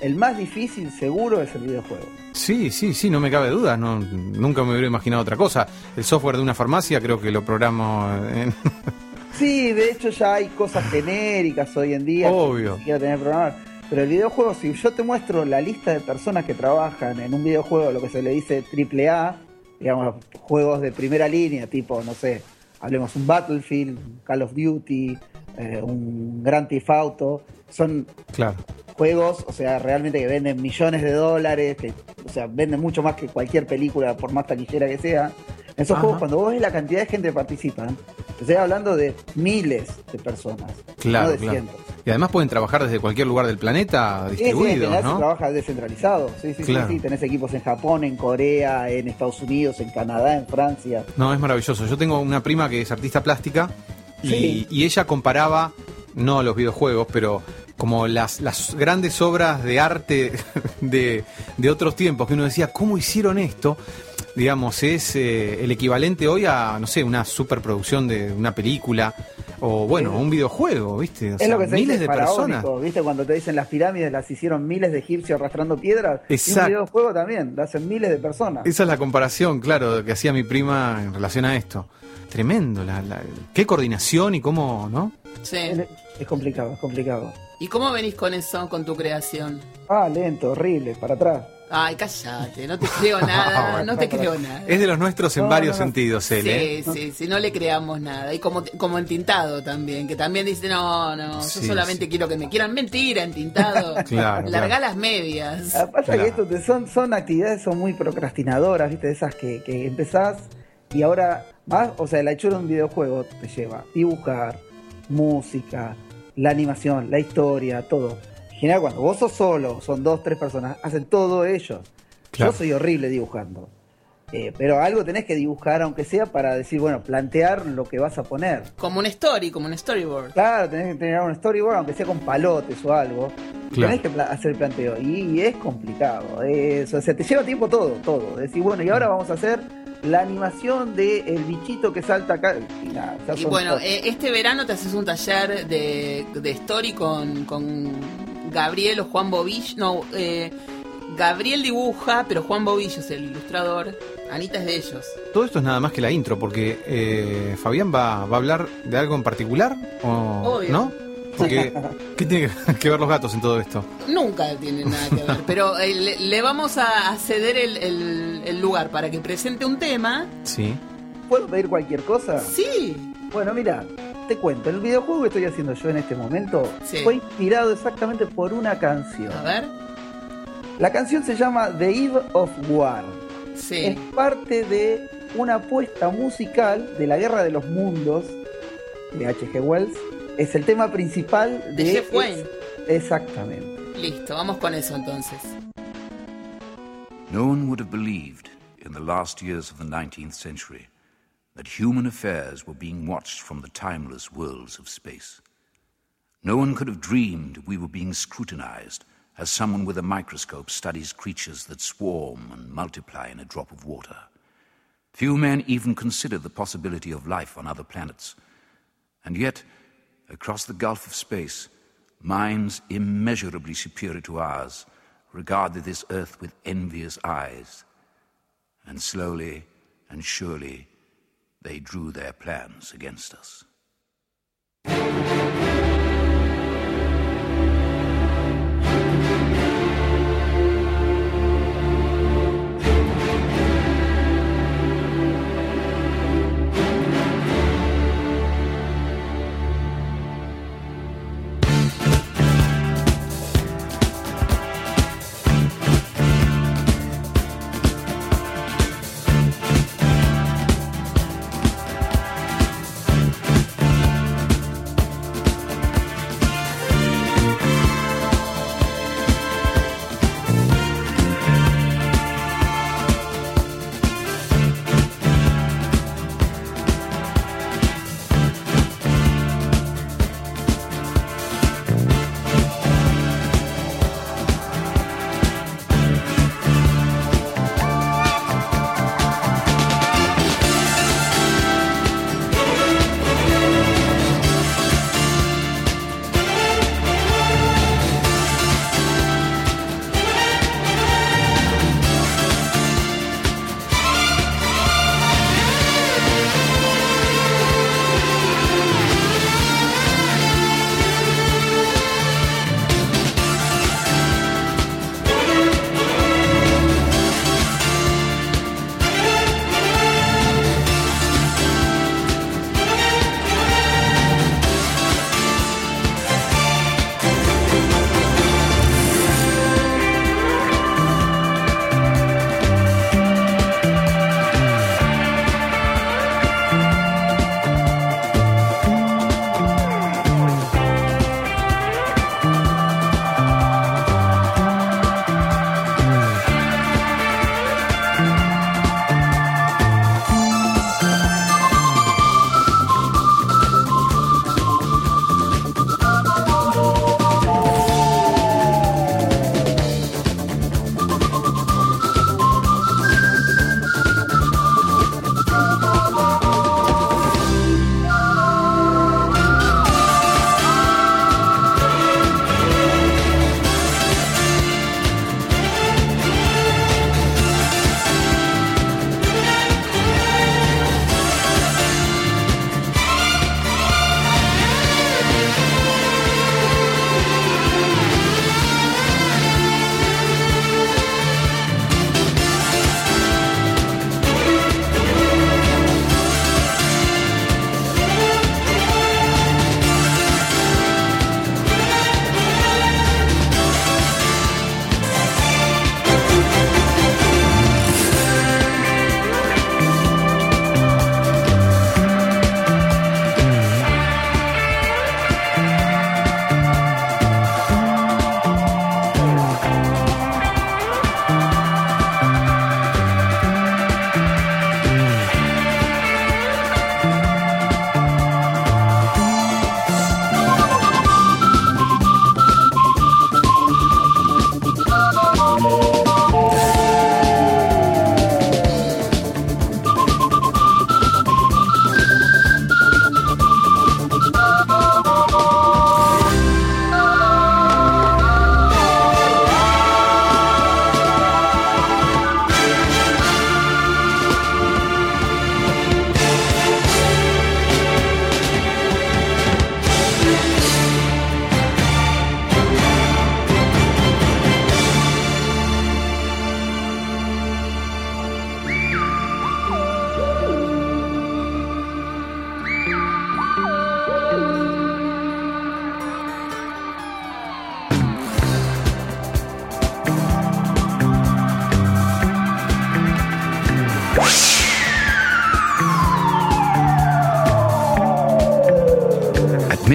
el más difícil seguro es el videojuego. Sí, sí, sí, no me cabe duda. No, nunca me hubiera imaginado otra cosa. El software de una farmacia creo que lo programo en... Sí, de hecho ya hay cosas genéricas hoy en día. Obvio. Que tener programar. Pero el videojuego, si yo te muestro la lista de personas que trabajan en un videojuego, lo que se le dice AAA, digamos, juegos de primera línea, tipo, no sé, hablemos un Battlefield, Call of Duty, eh, un Grand Theft Auto, son Claro. Juegos, o sea, realmente que venden millones de dólares, que, o sea, venden mucho más que cualquier película, por más taquillera que sea. Esos Ajá. juegos, cuando vos ves la cantidad de gente que participan, te estoy hablando de miles de personas, Claro, no de claro. cientos. Y además pueden trabajar desde cualquier lugar del planeta Sí, sí, se ¿no? trabaja descentralizado. Sí, sí, Claro. sí, sí. Tenés equipos en Japón, en Corea, en Estados Unidos, en Canadá, en Francia. No, es maravilloso. Yo tengo una prima que es artista plástica y, Sí. y ella comparaba, no los videojuegos, pero como las, las grandes obras de arte de, de otros tiempos, que uno decía, ¿cómo hicieron esto? Digamos, es eh, el equivalente hoy a, no sé, una superproducción de una película o, bueno, un videojuego, ¿viste? O es sea, lo que se miles dice de personas. ¿viste? Cuando te dicen las pirámides las hicieron miles de egipcios arrastrando piedras. Y Exacto. un videojuego también, lo hacen miles de personas. Esa es la comparación, claro, que hacía mi prima en relación a esto. Tremendo, la, la- qué coordinación y cómo, ¿no? Sí. Es complicado, es complicado. ¿Y cómo venís con eso, con tu creación? Ah, lento, horrible, para atrás. Ay, cállate, no te creo nada, Bueno, no te creo nada. Es de los nuestros en No, varios no, no. sentidos, él, ¿eh? Sí, sí, sí, no le creamos nada. Y como, como entintado también, que también dice, no, no, Sí, yo solamente sí. quiero que me quieran. Mentira, entintado. Claro, Larga claro. las medias. Lo que pasa Claro. que esto te- son, son actividades son muy procrastinadoras, ¿viste? Esas que, que empezás y ahora más, o sea, la hechura de un videojuego te lleva dibujar, música, la animación, la historia, todo. En general, cuando vos sos solo, son dos, tres personas, hacen todo ellos. Claro. Yo soy horrible dibujando. Eh, pero algo tenés que dibujar, aunque sea para decir, bueno, plantear lo que vas a poner. Como un story, como un storyboard. Claro, tenés que tener un storyboard, aunque sea con palotes o algo. Claro. Tenés que pla- hacer el planteo. Y, y es complicado. Es- o sea, te lleva tiempo todo, todo. Decir, bueno, y ahora vamos a hacer la animación del el bichito que salta acá. Y nada, bueno, cosas. eh, este verano te haces un taller de, de story con, con Gabriel o Juan Bobillo. No, eh, Gabriel dibuja, pero Juan Bobillo es el ilustrador. Anita es de ellos. Todo esto es nada más que la intro, porque eh, Fabián va, va a hablar de algo en particular, ¿o Obvio. no? Porque, ¿qué tiene que ver los gatos en todo esto? Nunca tiene nada que ver, pero eh, le, le vamos a, ceder el, el- el lugar para que presente un tema. Sí. ¿Puedo pedir cualquier cosa? Sí, Bueno, mira, te cuento. El videojuego que estoy haciendo yo en este momento Sí. fue inspirado exactamente por una canción. a ver. La canción se llama The Eve of War. Es Sí. parte de una apuesta musical de la Guerra de los Mundos de H.G. Wells. Es el tema principal de, De Jeff Wayne. Exactamente. Listo, vamos con eso entonces. No one would have believed in the last years of the 19th century that human affairs were being watched from the timeless worlds of space. No one could have dreamed we were being scrutinized as someone with a microscope studies creatures that swarm and multiply in a drop of water. Few men even considered the possibility of life on other planets. And yet, across the gulf of space, minds immeasurably superior to ours regarded this earth with envious eyes. And slowly and surely, they drew their plans against us.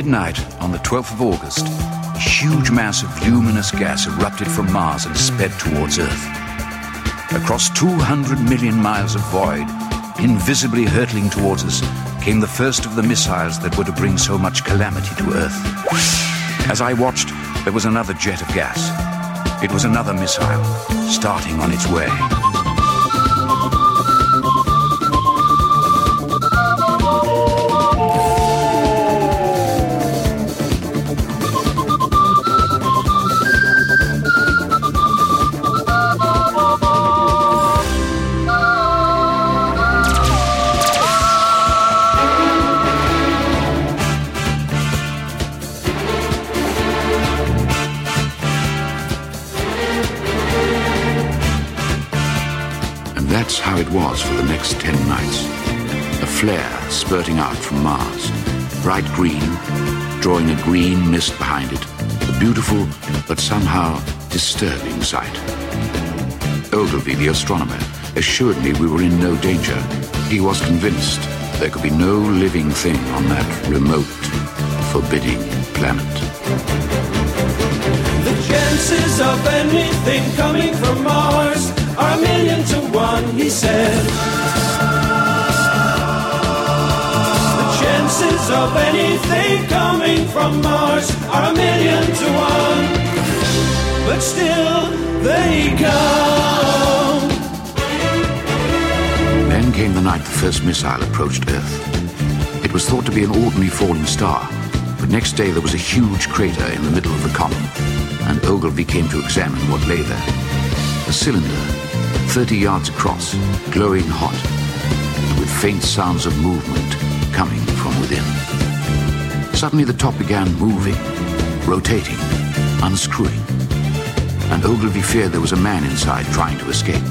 Midnight on the 12th of August, a huge mass of luminous gas erupted from Mars and sped towards Earth. Across 200 million miles of void, invisibly hurtling towards us, came the first of the missiles that were to bring so much calamity to Earth. As I watched, there was another jet of gas. It was another missile, starting on its way. Spurting out from Mars, bright green, drawing a green mist behind it. A beautiful but somehow disturbing sight. Ogilvy, the astronomer, assured me we were in no danger. He was convinced there could be no living thing on that remote, forbidding planet. The chances of anything coming from Mars are a million to one, he said. Chances of anything coming from Mars are a million to one, but still they come. Then came the night the first missile approached Earth. It was thought to be an ordinary falling star, but next day there was a huge crater in the middle of the column, and Ogilvy came to examine what lay there. A cylinder, 30 yards across, glowing hot, with faint sounds of movement coming within. Suddenly the top began moving, rotating, unscrewing, and Ogilvy feared there was a man inside trying to escape.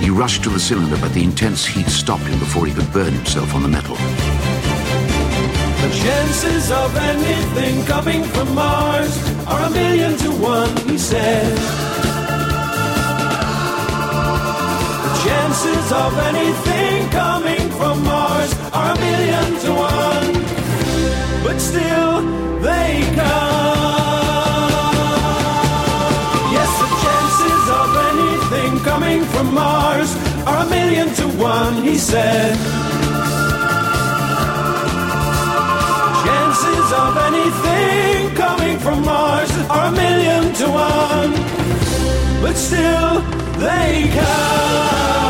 He rushed to the cylinder, but the intense heat stopped him before he could burn himself on the metal. The chances of anything coming from Mars are a million to one, he said. The chances of anything coming from Mars are a million to one, but still they come. Yes, the chances of anything coming from Mars are a million to one, he said. Chances of anything coming from Mars are a million to one, but still they come.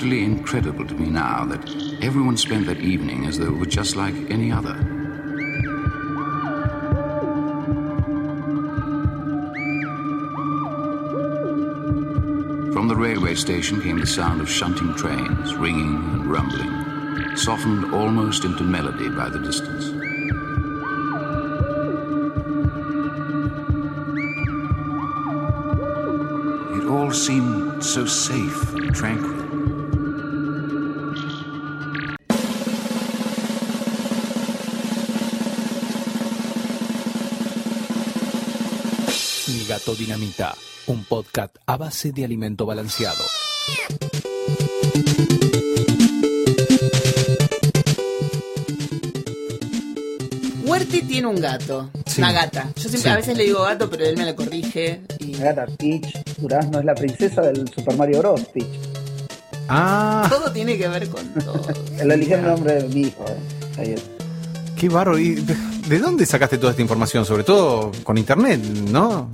Totally incredible to me now that everyone spent that evening as though it were just like any other. From the railway station came the sound of shunting trains, ringing and rumbling, softened almost into melody by the distance. It all seemed so safe and tranquil. Gato dinamita, un podcast a base de alimento balanceado. Huerti tiene un gato, Sí. una gata. Yo siempre Sí. a veces le digo gato, pero él me la corrige. Y La gata Peach Durazno es la princesa del Super Mario Bros. Peach. Ah, todo tiene que ver con todo. Lo elige el nombre de mi hijo. eh. Ahí es. qué barro. ¿Y de, de dónde sacaste toda esta información? Sobre todo con internet, ¿no?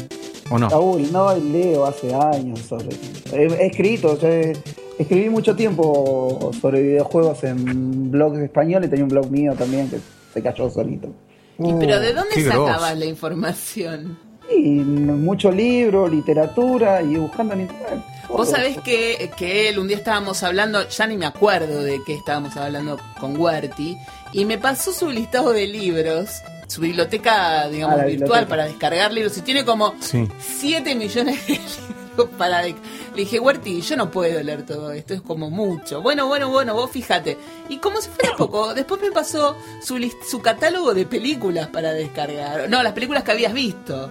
¿O no? Raúl, no leo hace años sobre. He, he escrito, o sea, Escribí mucho tiempo sobre videojuegos en blogs españoles, tenía un blog mío también que se cayó solito. ¿Y pero de dónde qué grosso. sacabas la información? Y mucho libro, literatura y buscando en internet. Vos sabés que, que él, un día estábamos hablando, ya ni me acuerdo de qué estábamos hablando con Huerti, y me pasó su listado de libros, su biblioteca, digamos, virtual biblioteca. para descargar libros, y tiene como Sí. 7 millones de libros para... de- Le dije, Huerti, yo no puedo leer todo esto, es como mucho. Bueno, bueno, bueno, vos fíjate. Y como si fuera poco, después me pasó su, list- su catálogo de películas para descargar. No, las películas que habías visto.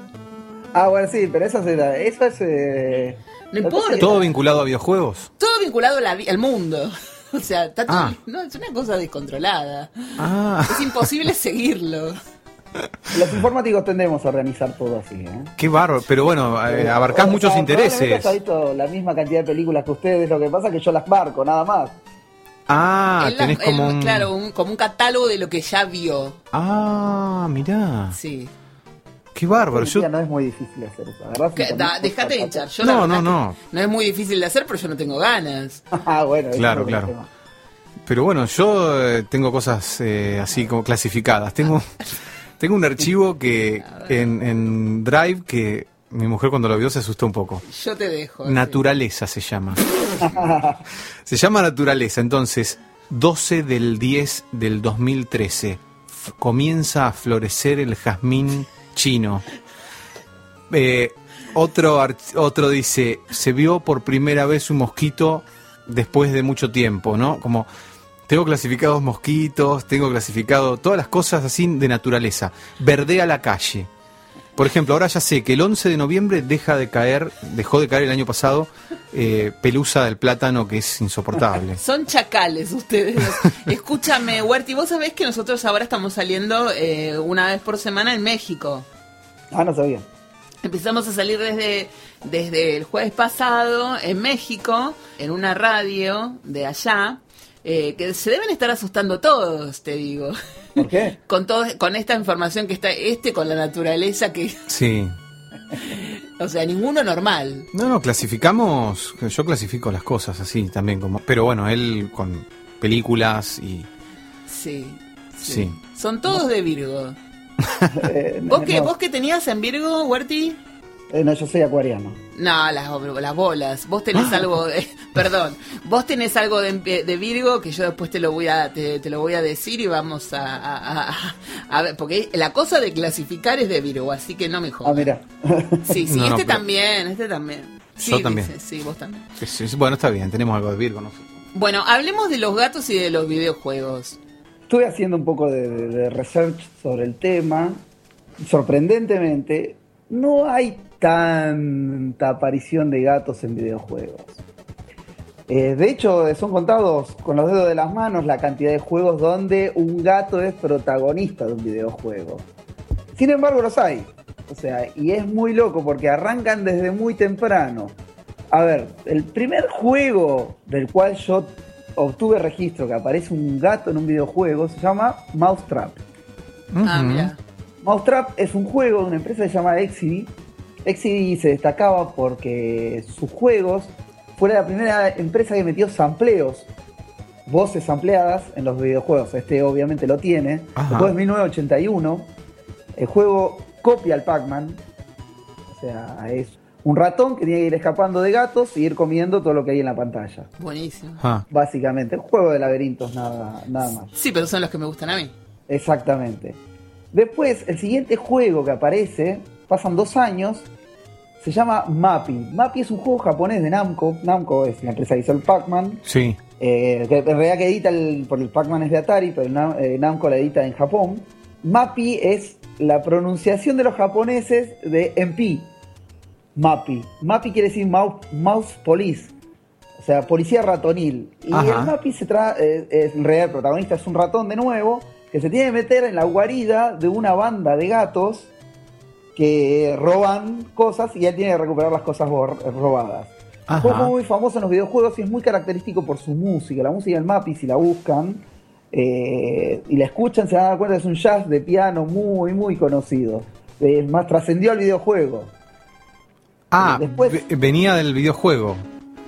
Ah, bueno, sí, pero eso, era, eso es... eh, No importa. ¿Todo vinculado a videojuegos? todo vinculado la al mundo. O sea, está Ah. no, es una cosa descontrolada. Ah, Es imposible seguirlo. Los informáticos tendemos a organizar todo así, ¿eh? qué bárbaro. Pero bueno, eh, abarcás muchos sea, intereses. haya visto la misma cantidad de películas que ustedes, lo que pasa es que yo las marco, nada más. Ah, la- tenés como un... Claro, un- como un catálogo de lo que ya vio. Ah, mirá. Sí. Qué bárbaro. Yo... no es muy difícil hacer eso, ¿verdad? Que- da- dejate de hinchar. Yo No, no, no. No es muy difícil de hacer, pero yo no tengo ganas. Ah, bueno, Claro, es claro. Pero bueno, yo eh, tengo cosas eh, así como clasificadas. Tengo, tengo un archivo que en, en Drive que mi mujer cuando lo vio se asustó un poco. Yo te dejo. sí. Naturaleza se llama. se llama Naturaleza. Entonces, 12 del 10 del 2013. F- comienza a florecer el jazmín chino. Eh, otro, otro dice, se vio por primera vez un mosquito después de mucho tiempo, ¿no? Como tengo clasificados mosquitos, tengo clasificado todas las cosas así de naturaleza. Verdea la calle. Por ejemplo, ahora ya sé que el 11 de noviembre deja de caer, dejó de caer el año pasado, eh, pelusa del plátano que es insoportable. Son chacales ustedes. Escúchame, Huerti, vos sabés que nosotros ahora estamos saliendo eh, una vez por semana en México. Ah, no sabía. Empezamos a salir desde, desde el jueves pasado en México, en una radio de allá, eh, que se deben estar asustando todos, te digo. ¿Por qué? Con, todo, con esta información que está este, con la naturaleza que... Sí. O sea, ninguno normal. No, no, clasificamos, yo clasifico las cosas así también, como, pero bueno, él con películas y... Sí. Sí. Son todos de Virgo. Eh, ¿Vos qué, no, ¿Vos qué tenías en Virgo, Huerti? Eh, no, yo soy acuariano. No, las, las bolas. Vos tenés algo de, perdón, vos tenés algo de, de Virgo que yo después te lo voy a te, te lo voy a decir y vamos a, a, a- a ver, porque la cosa de clasificar es de Virgo, así que no me Ah, jodas. mira. Sí, sí, No, este también, este también. Sí, Yo también. dice, sí, vos también. Sí, sí, bueno, está bien, tenemos algo de Virgo, no. Bueno, hablemos de los gatos y de los videojuegos. Estuve haciendo un poco de research sobre el tema. Sorprendentemente, no hay tanta aparición de gatos en videojuegos. Eh, de hecho, son contados con los dedos de las manos la cantidad de juegos donde un gato es protagonista de un videojuego. Sin embargo, los hay. O sea, y es muy loco porque arrancan desde muy temprano. A ver, el primer juego del cual yo obtuve registro que aparece un gato en un videojuego se llama Mousetrap. Ah, mira. Mousetrap es un juego de una empresa que se llama Exidy. Exidy se destacaba porque sus juegos fue la primera empresa que metió sampleos, voces ampliadas en los videojuegos. Este obviamente lo tiene. Ajá. Después de 1981, el juego copia al Pac-Man. O sea, es un ratón que tiene que ir escapando de gatos y ir comiendo todo lo que hay en la pantalla. Buenísimo. Ah, Básicamente, un juego de laberintos nada, nada más. Sí, pero son los que me gustan a mí. Exactamente. Después, el siguiente juego que aparece, pasan dos años, se llama Mappy. Mappy es un juego japonés de Namco. Namco es la empresa que hizo el Pac-Man. sí. eh, que en realidad que edita el, porque el Pac-Man es de Atari, pero Nam- eh, Namco la edita en Japón. Mappy es la pronunciación de los japoneses de MP. Mappy. Mappy quiere decir mouse, mouse police. O sea, policía ratonil. Y Ajá. el Mappy se trata, en realidad el protagonista es un ratón de nuevo, que se tiene que meter en la guarida de una banda de gatos que roban cosas y él tiene que recuperar las cosas robadas. Ajá. Un juego muy famoso en los videojuegos y es muy característico por su música. La música del Mappy, si la buscan eh, y la escuchan, se van a dar cuenta que es un jazz de piano muy, muy conocido. Es más, trascendió al videojuego. Ah, Después- ve- venía del videojuego.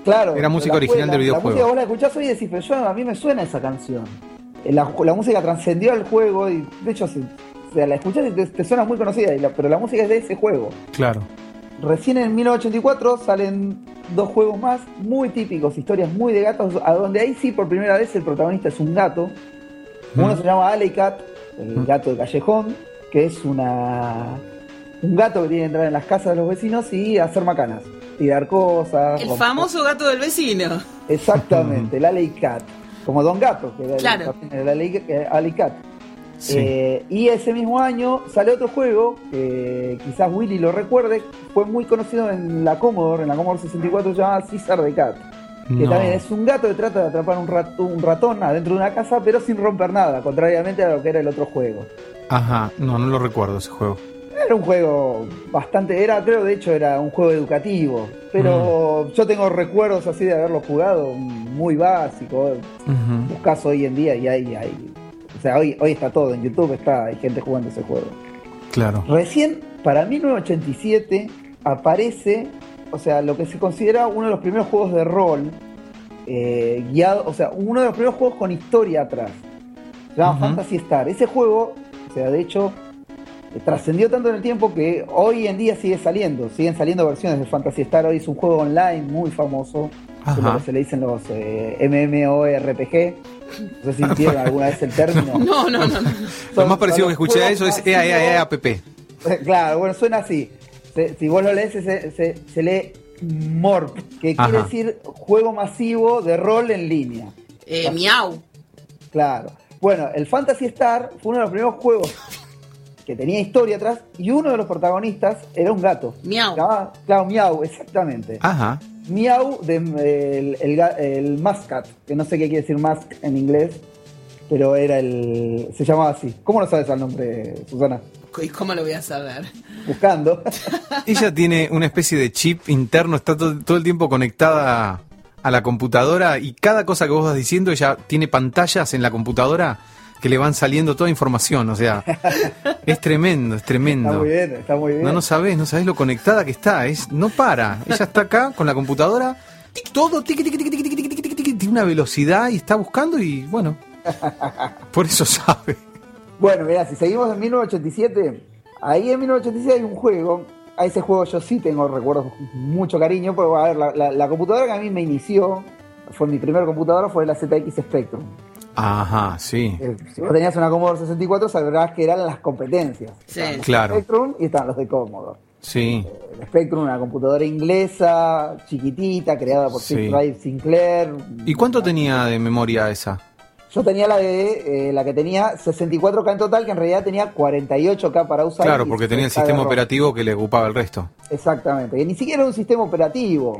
Claro. Era música la original del la- La música videojuego. vos la escuchás hoy y decís, pero yo, a mí me suena esa canción. Eh, La, la música trascendió al juego y de hecho se- o sea, la escuchás y te, te suena muy conocida, y la- pero la música es de ese juego. Claro. Recién en 1984 salen dos juegos más muy típicos, historias muy de gatos, a donde ahí sí por primera vez el protagonista es un gato. Uno Mm. se llama Alley Cat, el gato de callejón, que es una un gato que tiene que entrar en las casas de los vecinos y hacer macanas, tirar cosas. El romper- famoso gato del vecino. Exactamente, el Alley Cat, como Don Gato, que era el- Claro. el Alley, eh, Alley Cat. Sí. Eh, y ese mismo año sale otro juego que quizás Willy lo recuerde, fue muy conocido en la Commodore, en la Commodore 64 se llama Cesar the Cat, que No. también es un gato que trata de atrapar un, rat- un ratón adentro de una casa, pero sin romper nada, contrariamente a lo que era el otro juego. Ajá, no, no lo recuerdo ese juego. Era un juego bastante, era, creo de hecho era un juego educativo, pero yo tengo recuerdos así de haberlo jugado muy básico. Buscas hoy en día y hay, hay, o sea, hoy, hoy está todo en YouTube, está, hay gente jugando ese juego. Claro. Recién, para 1987, aparece, o sea, lo que se considera uno de los primeros juegos de rol, eh, guiado, o sea, uno de los primeros juegos con historia atrás. Se llama. Fantasy Star. Ese juego, o sea, de hecho, eh, trascendió tanto en el tiempo que hoy en día sigue saliendo. Siguen saliendo versiones de Fantasy Star. Hoy es un juego online muy famoso. que es lo Ajá. que se le dicen los eh, MMORPG. No sé si entienden alguna vez el término. No, no, no. no. Lo más parecido que escuché a eso es E masivos. EAEAPP. Claro, bueno, suena así. Se- si vos lo lees, se, se- se lee MORP, que quiere decir juego masivo de rol en línea. Eh, miau. Claro. Bueno, el Fantasy Star fue uno de los primeros juegos que tenía historia atrás y uno de los protagonistas era un gato. Miau. Llamaba- claro, Miau, exactamente. Ajá. Miau de el, el, el Mascat, que no sé qué quiere decir Mask en inglés, pero era el. se llamaba así. ¿Cómo no sabes el nombre, Susana? ¿Y cómo lo voy a saber? Buscando. Ella tiene una especie de chip interno, está todo, todo el tiempo conectada a la computadora y cada cosa que vos vas diciendo, ella tiene pantallas en la computadora que le van saliendo toda información. O sea, es tremendo, es tremendo. Está muy bien, está muy bien. No, no sabés, no sabés lo conectada que está. Es, no para. Ella está acá con la computadora, tic, todo, tiqui, tiqui, tiqui, tiqui, tiqui, tiqui, tiqui, tiene una velocidad y está buscando y bueno. Por eso sabe. Bueno, mirá, si seguimos en 1987, ahí en 1987 hay un juego. A ese juego yo sí tengo recuerdos mucho cariño, porque a ver, la, la- la computadora que a mí me inició, fue mi primera computadora, fue la ZX Spectrum. Ajá, sí. Eh, Si vos tenías una Commodore 64, sabrás que eran las competencias. Sí. Los Claro. Spectrum y estaban los de Commodore. Sí. El Spectrum, una computadora inglesa, chiquitita, creada por Sí. Drive Sinclair. ¿Y cuánto tenía de memoria esa? Yo tenía la de eh, la que tenía 64K en total, que en realidad tenía 48K para usar. Claro, porque tenía el 60 de sistema operativo que le ocupaba el resto. Exactamente, que ni siquiera era un sistema operativo.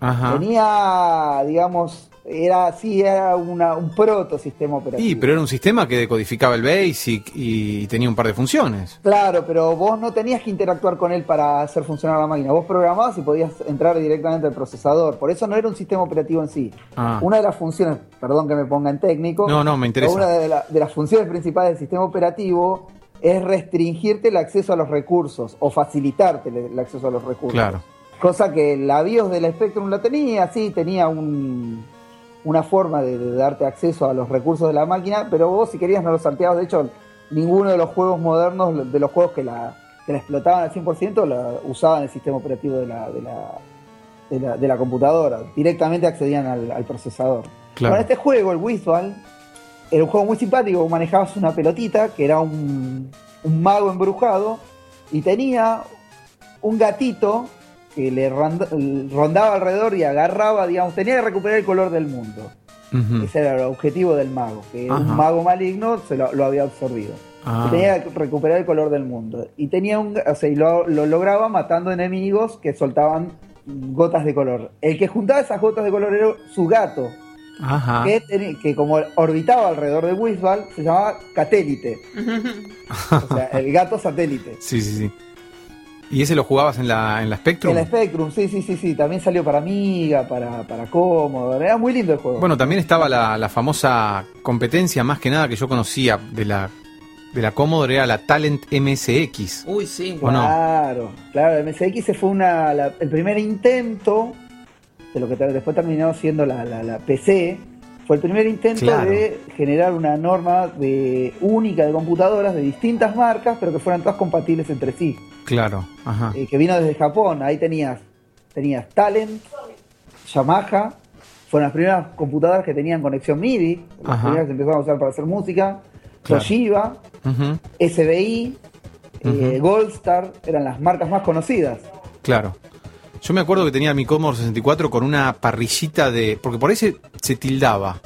Ajá. Tenía, digamos, era sí, era una, un proto sistema operativo. Sí, pero era un sistema que decodificaba el BASIC y tenía un par de funciones. Claro, pero vos no tenías que interactuar con él para hacer funcionar la máquina. Vos programabas y podías entrar directamente al procesador. Por eso no era un sistema operativo en sí. Ah. Una de las funciones, perdón que me ponga en técnico. No, no, me interesa. Una de, la- de las funciones principales del sistema operativo es restringirte el acceso a los recursos o facilitarte el, el acceso a los recursos. Claro. Cosa que la BIOS del Spectrum la tenía, sí, tenía un, una forma de, de darte acceso a los recursos de la máquina, pero vos si querías no los salteabas. De hecho, ninguno de los juegos modernos, de los juegos que la, que la explotaban al 100%, la, usaban el sistema operativo de la, de la, de la, de la computadora. Directamente accedían al, al procesador. Claro. Con este juego, el Wizball, era un juego muy simpático, manejabas una pelotita que era un, un mago embrujado y tenía un gatito que le rond- rondaba alrededor y agarraba, digamos, tenía que recuperar el color del mundo. Ese era el objetivo del mago, que Ajá. un mago maligno se lo, lo había absorbido. Ah. Tenía que recuperar el color del mundo. Y tenía un, o sea, y lo, lo lograba matando enemigos que soltaban gotas de color. El que juntaba esas gotas de color era su gato, Ajá. que, que como orbitaba alrededor de Wizball, se llamaba Catélite. o sea, el gato satélite. Sí, sí, sí. ¿Y ese lo jugabas en la, en la Spectrum? El Spectrum, sí, sí, sí, sí. También salió para Amiga, para, para Commodore. Era muy lindo el juego. Bueno, también estaba la, la famosa competencia, más que nada que yo conocía de la, de la Commodore, era la Talent MSX. Uy, sí. Claro, claro, MSX fue una, la- el primer intento de lo que después terminó siendo la, la- la PC, fue el primer intento Claro. de generar una norma de, única de computadoras de distintas marcas, pero que fueran todas compatibles entre sí. Claro, ajá. eh, que vino desde Japón. Ahí tenías, tenías Talent, Yamaha, fueron las primeras computadoras que tenían conexión MIDI, las Ajá. primeras que empezaron a usar para hacer música, Claro. Toshiba, SBI, eh, Goldstar, eran las marcas más conocidas. Claro. Yo me acuerdo que tenía mi Commodore 64 con una parrillita de. Porque por ahí se, se tildaba.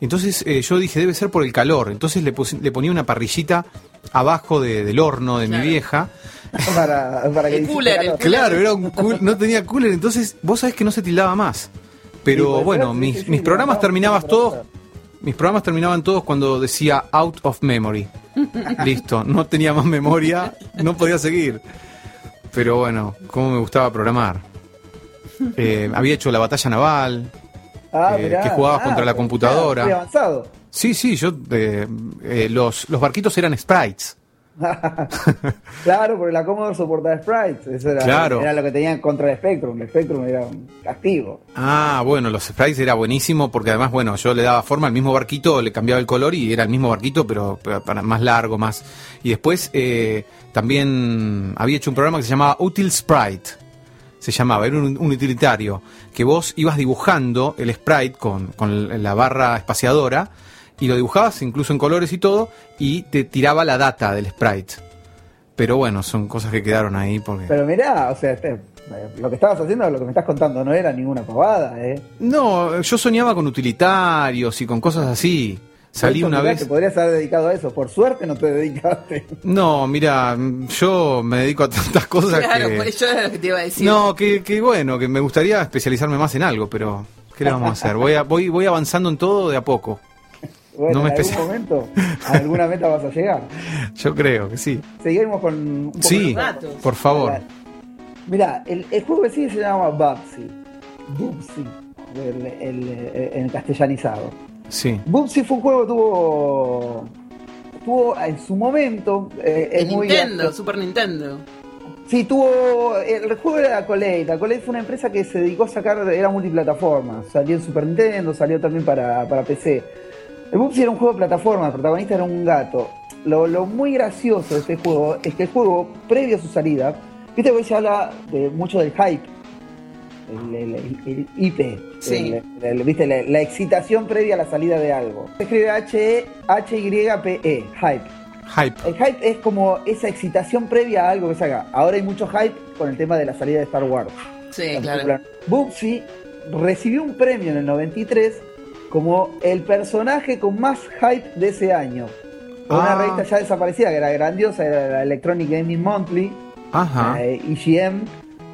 Entonces eh, yo dije, debe ser por el calor. Entonces le, pus- le ponía una parrillita abajo de- del horno de Claro. mi vieja. para, para que El cooler, el. Claro, era un cool- no tenía cooler, entonces vos sabés que no se tildaba más. Pero Sí, pues, bueno, sí, mis, sí, sí, mis programas terminabas mucho todos, mis programas terminaban todos cuando decía out of memory. Listo, no tenía más memoria, no podía seguir. Pero bueno, cómo me gustaba programar. Eh, había hecho la batalla naval. Ah, eh, mirá. que jugabas Ah, contra la pero, computadora. muy avanzado. Sí, sí, yo eh, eh, los, los barquitos eran sprites. claro, porque la Commodore soportaba sprites. Eso era, Claro. era lo que tenían contra el Spectrum. El Spectrum era un castigo. Ah, bueno, los sprites era buenísimo porque además, bueno, yo le daba forma al mismo barquito, le cambiaba el color y era el mismo barquito, pero pa- para más largo, más. Y después eh, también había hecho un programa que se llamaba Util Sprite. Se llamaba, era un, un utilitario, que vos ibas dibujando el sprite con, con la barra espaciadora y lo dibujabas incluso en colores y todo y te tiraba la data del sprite. Pero bueno, son cosas que quedaron ahí porque... Pero mirá, o sea, este, lo que estabas haciendo, lo que me estás contando, no era ninguna pavada, ¿eh? No, yo soñaba con utilitarios y con cosas así. Salí una mirá, vez. Te podrías haber dedicado a eso. Por suerte no te dedicaste. No, mira, yo me dedico a tantas cosas Claro, que. pues yo era lo que te iba a decir. No, que, que bueno, que me gustaría especializarme más en algo, pero ¿qué le vamos a hacer? Voy, a- voy, voy avanzando en todo de a poco. Bueno, No me en algún momento a alguna meta vas a llegar. Yo creo que sí. Seguimos con un poco Sí, datos. por favor. Mirá, el, el juego que sigue se llama Bubsy. Bubsy, el, el- el- en castellanizado. Sí. Bubsy fue un juego que tuvo. Tuvo en su momento. eh, es El muy Nintendo, Super Nintendo. Sí, tuvo. El juego era Accolade. Accolade fue una empresa que se dedicó a sacar. Era multiplataforma. Salió en Super Nintendo, salió también para, para PC. El Bubsy era un juego de plataforma, el protagonista era un gato. Lo, lo muy gracioso de este juego es que el juego, previo a su salida, viste que hoy se habla de mucho del hype. El, el- el IP. Sí. El- el- viste, la, la excitación previa a la salida de algo. Se escribe H-E, H-Y-P-E, hype. Hype. El hype es como esa excitación previa a algo que salga. Ahora hay mucho hype con el tema de la salida de Star Wars. Sí, La claro. Bubsy recibió un premio en el 93 como el personaje con más hype de ese año. Una Ah. revista ya desaparecida que era grandiosa, era la Electronic Gaming Monthly, Ajá. la EGM.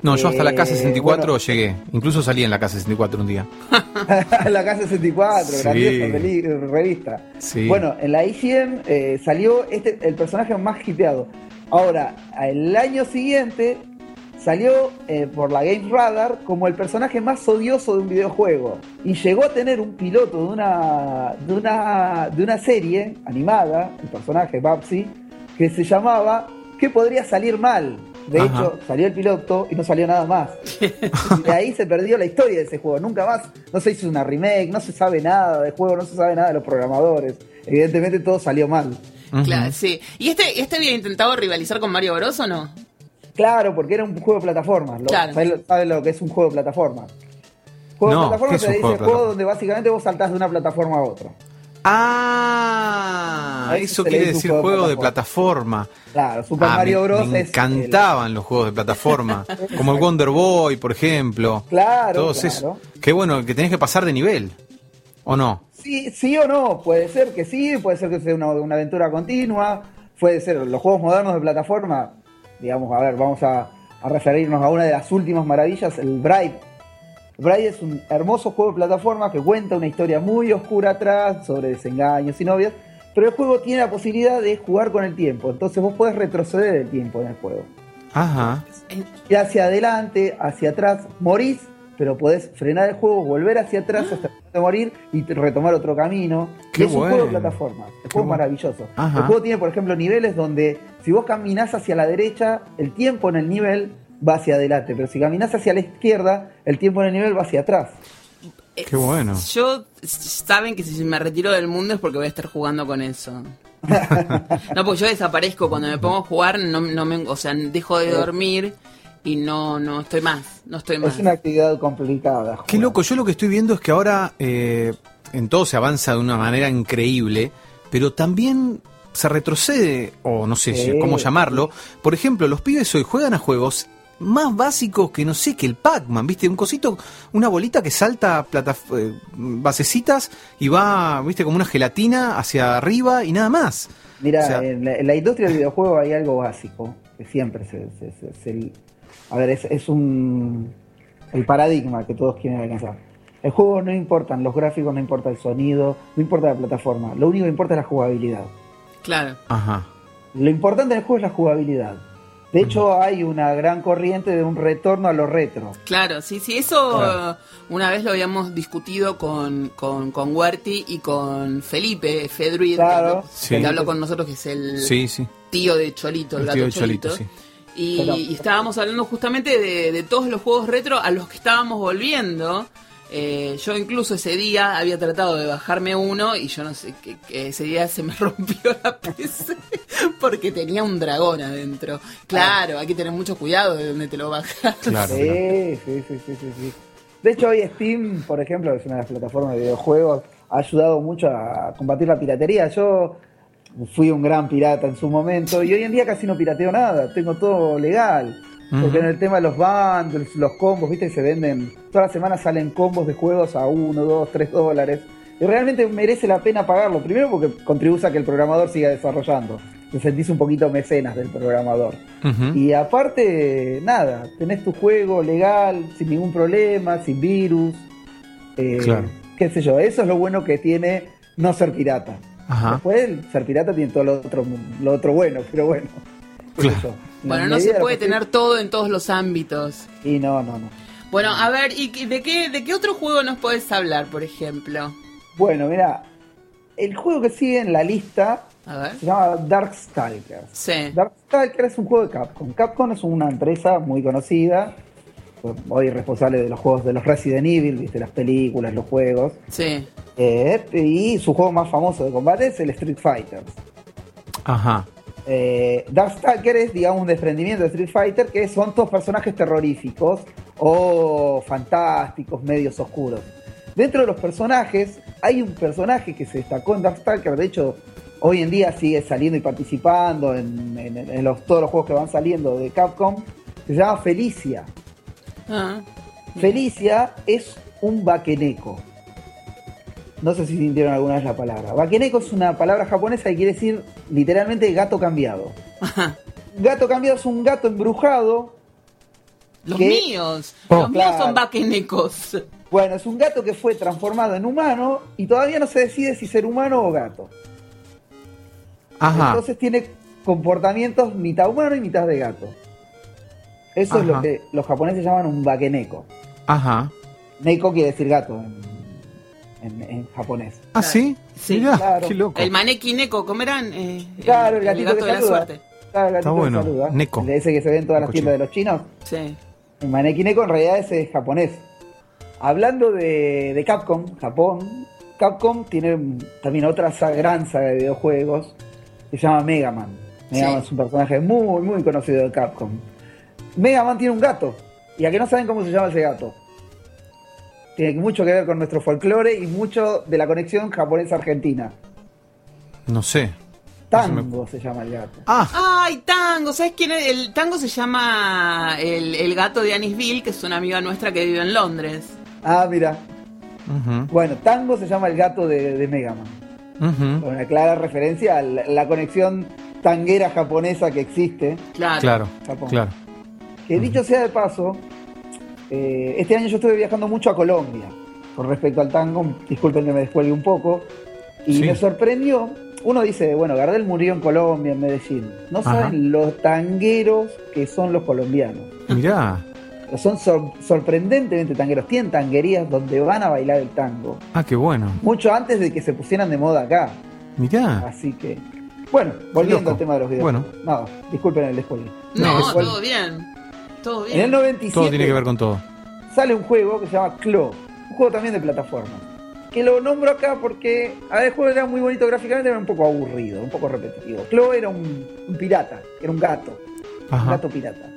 No, yo hasta la eh, K64 bueno. llegué. Incluso salí en la K64 un día. la K64, Sí. grandiosa revista. Sí. Bueno, en la IGM eh, salió este, el personaje más hipeado. Ahora, el año siguiente salió eh, por la Game Radar como el personaje más odioso de un videojuego. Y llegó a tener un piloto de una, de una, de una serie animada, el personaje Babsy, que se llamaba ¿Qué podría salir mal? De Ajá. hecho, salió el piloto y no salió nada más. Y de ahí se perdió la historia de ese juego. Nunca más, no se hizo una remake, no se sabe nada del juego, no se sabe nada de los programadores. Evidentemente todo salió mal. Claro, sí. ¿Y este, este había intentado rivalizar con Mario Bros o no? Claro, porque era un juego de plataformas. Lo, Claro. ¿sabes, lo- sabes lo que es un juego de plataformas? Juego No, de plataformas ¿qué es se un dice juego de juego donde básicamente vos saltás de una plataforma a otra. Ah, A eso quiere decir juego de juego de plataforma. Claro, Super Ah, Mario me, Bros. me es. encantaban los juegos de plataforma, como el Wonder Boy, por ejemplo. Claro, Todos claro. esos. Qué bueno, que tenés que pasar de nivel. ¿O no? Sí, sí o no, puede ser que sí, puede ser que sea una, una aventura continua, puede ser los juegos modernos de plataforma, digamos, a ver, vamos a, a referirnos a una de las últimas maravillas, el Bright. Bright es un hermoso juego de plataforma que cuenta una historia muy oscura atrás sobre desengaños y novias, pero el juego tiene la posibilidad de jugar con el tiempo, entonces vos podés retroceder el tiempo en el juego. Ajá. Ir hacia adelante, hacia atrás, morís, pero podés frenar el juego, volver hacia atrás hasta de morir y retomar otro camino. Qué es un juego de plataforma, el Qué juego es bueno. maravilloso. Ajá. El juego tiene, por ejemplo, niveles donde si vos caminás hacia la derecha, el tiempo en el nivel va hacia adelante, pero si caminas hacia la izquierda, el tiempo en el nivel va hacia atrás. Qué bueno. Yo, saben que si me retiro del mundo es porque voy a estar jugando con eso. no, pues yo desaparezco cuando me pongo a jugar, no, no me, o sea, dejo de dormir y no, no estoy más, no estoy más. Es una actividad complicada. Qué loco, yo lo que estoy viendo es que ahora eh, en todo se avanza de una manera increíble, pero también se retrocede, o no sé Sí. cómo llamarlo. Por ejemplo, los pibes hoy juegan a juegos más básicos que no sé, que el Pac-Man, ¿viste? Un cosito, una bolita que salta plataf- eh, basecitas y va, ¿viste? Como una gelatina hacia arriba y nada más. Mira, O sea- en, la, en la industria del videojuego hay algo básico, que siempre se... se- se- se- a ver, es, es un... el paradigma que todos quieren alcanzar. El juego no importan los gráficos, no importa el sonido, no importa la plataforma, lo único que importa es la jugabilidad. Claro. Ajá. Lo importante del juego es la jugabilidad. De hecho, hay una gran corriente de un retorno a lo retro. Claro, sí, sí, eso Claro. una vez lo habíamos discutido con, con, con Huerti y con Felipe Fedruid, Claro. que, Sí. que habló con nosotros, que es el Sí, sí. tío de Cholito, el, El gato tío de Cholito. Cholito, sí. Y, Pero- y estábamos hablando justamente de, de todos los juegos retro a los que estábamos volviendo. Eh, yo incluso ese día había tratado de bajarme uno y yo no sé, que, que ese día se me rompió la PC porque tenía un dragón adentro. Claro, hay que tener mucho cuidado de dónde te lo bajas. Claro. Sí, claro. sí, sí, sí, sí, sí. De hecho, hoy Steam, por ejemplo, es una de las plataformas de videojuegos, ha ayudado mucho a combatir la piratería. Yo fui un gran pirata en su momento y hoy en día casi no pirateo nada, tengo todo legal. Porque en el tema de los bundles, los combos, viste, se venden, todas las semanas salen combos de juegos a 1, 2, 3 dólares. Y realmente merece la pena pagarlo. Primero porque contribuye a que el programador siga desarrollando. Te sentís un poquito mecenas del programador. Y aparte, nada, tenés tu juego legal, sin ningún problema, sin virus. Eh, Claro. Qué sé yo, eso es lo bueno que tiene no ser pirata. Ajá. Después, el ser pirata tiene todo lo otro, lo otro bueno, pero bueno. Claro. Bueno, no se puede posible- tener todo en todos los ámbitos. Y no, no, no. Bueno, a ver, ¿y qué- de qué, de qué otro juego nos podés hablar, por ejemplo? Bueno, mira, el juego que sigue en la lista A ver. se llama Darkstalkers. Sí. Darkstalkers es un juego de Capcom. Capcom es una empresa muy conocida, hoy responsable de los juegos de los Resident Evil, viste, las películas, los juegos. Sí. Eh, y su juego más famoso de combate es el Street Fighter. Ajá. Eh, Darkstalker es, digamos, un desprendimiento de Street Fighter que son todos personajes terroríficos o fantásticos, medios oscuros. Dentro de los personajes, hay un personaje que se destacó en Darkstalker, de hecho, hoy en día sigue saliendo y participando en, en- en los, todos los juegos que van saliendo de Capcom, se llama Felicia. Ah, Felicia es un vaqueneco. No sé si sintieron alguna vez la palabra. Vaqueneco es una palabra japonesa que quiere decir literalmente gato cambiado. ajá. Gato cambiado es un gato embrujado. Los míos. Oh, los míos son vaquenecos. Bueno, es un gato que fue transformado en humano y todavía no se decide si ser humano o gato. Ajá. Entonces tiene comportamientos mitad humano y mitad de gato. Eso es lo que los japoneses llaman un vaqueneco. Ajá. Neko quiere decir gato en, en- en japonés. ¿Ah, sí? Sí, Mirá, claro. qué loco. El maneki neko, ¿cómo eran? Eh, Claro, el el, gatito gato que de la saluda. suerte. Claro, el gatito Está que bueno, saluda. Neko. El de ese que se ve en todas las tiendas de los chinos. Sí. El Maneki Neko en realidad ese es japonés. Hablando de, de Capcom, Japón, Capcom tiene también otra gran saga de videojuegos que se llama Mega Man. Mega Sí. Man es un personaje muy, muy conocido de Capcom. Mega Man tiene un gato. Y a que no saben cómo se llama ese gato. Tiene mucho que ver con nuestro folclore y mucho de la conexión japonesa-argentina. No sé. Tango se llama el gato. Ah, Ay, Tango, ¿sabes quién es? El Tango se llama el, el gato de Anisville, que es una amiga nuestra que vive en Londres. Ah, mira. Bueno, Tango se llama el gato de, de Mega Man. ujú. Con una clara referencia a la, la conexión tanguera japonesa que existe. Claro. Claro, Japón. claro. Que dicho sea de paso, eh, este año yo estuve viajando mucho a Colombia con respecto al tango. Disculpen que me descuelgue un poco. Y Sí. me sorprendió. Uno dice, bueno, Gardel murió en Colombia, en Medellín. No Ajá. saben los tangueros que son los colombianos. Mirá. Son sor- sorprendentemente tangueros. Tienen tanguerías donde van a bailar el tango. Ah, qué bueno. Mucho antes de que se pusieran de moda acá. Mirá. Así que. Bueno, volviendo al tema de los videojuegos. Bueno. Nada, disculpen el spoiler. No, todo bien. Todo En el bien. 97 Todo tiene que ver con todo. sale un juego que se llama Claw, un juego también de plataforma. Que lo nombro acá porque a ver, el juego era muy bonito gráficamente, era un poco aburrido, un poco repetitivo. Claw era un, un pirata, era un gato, un gato pirata.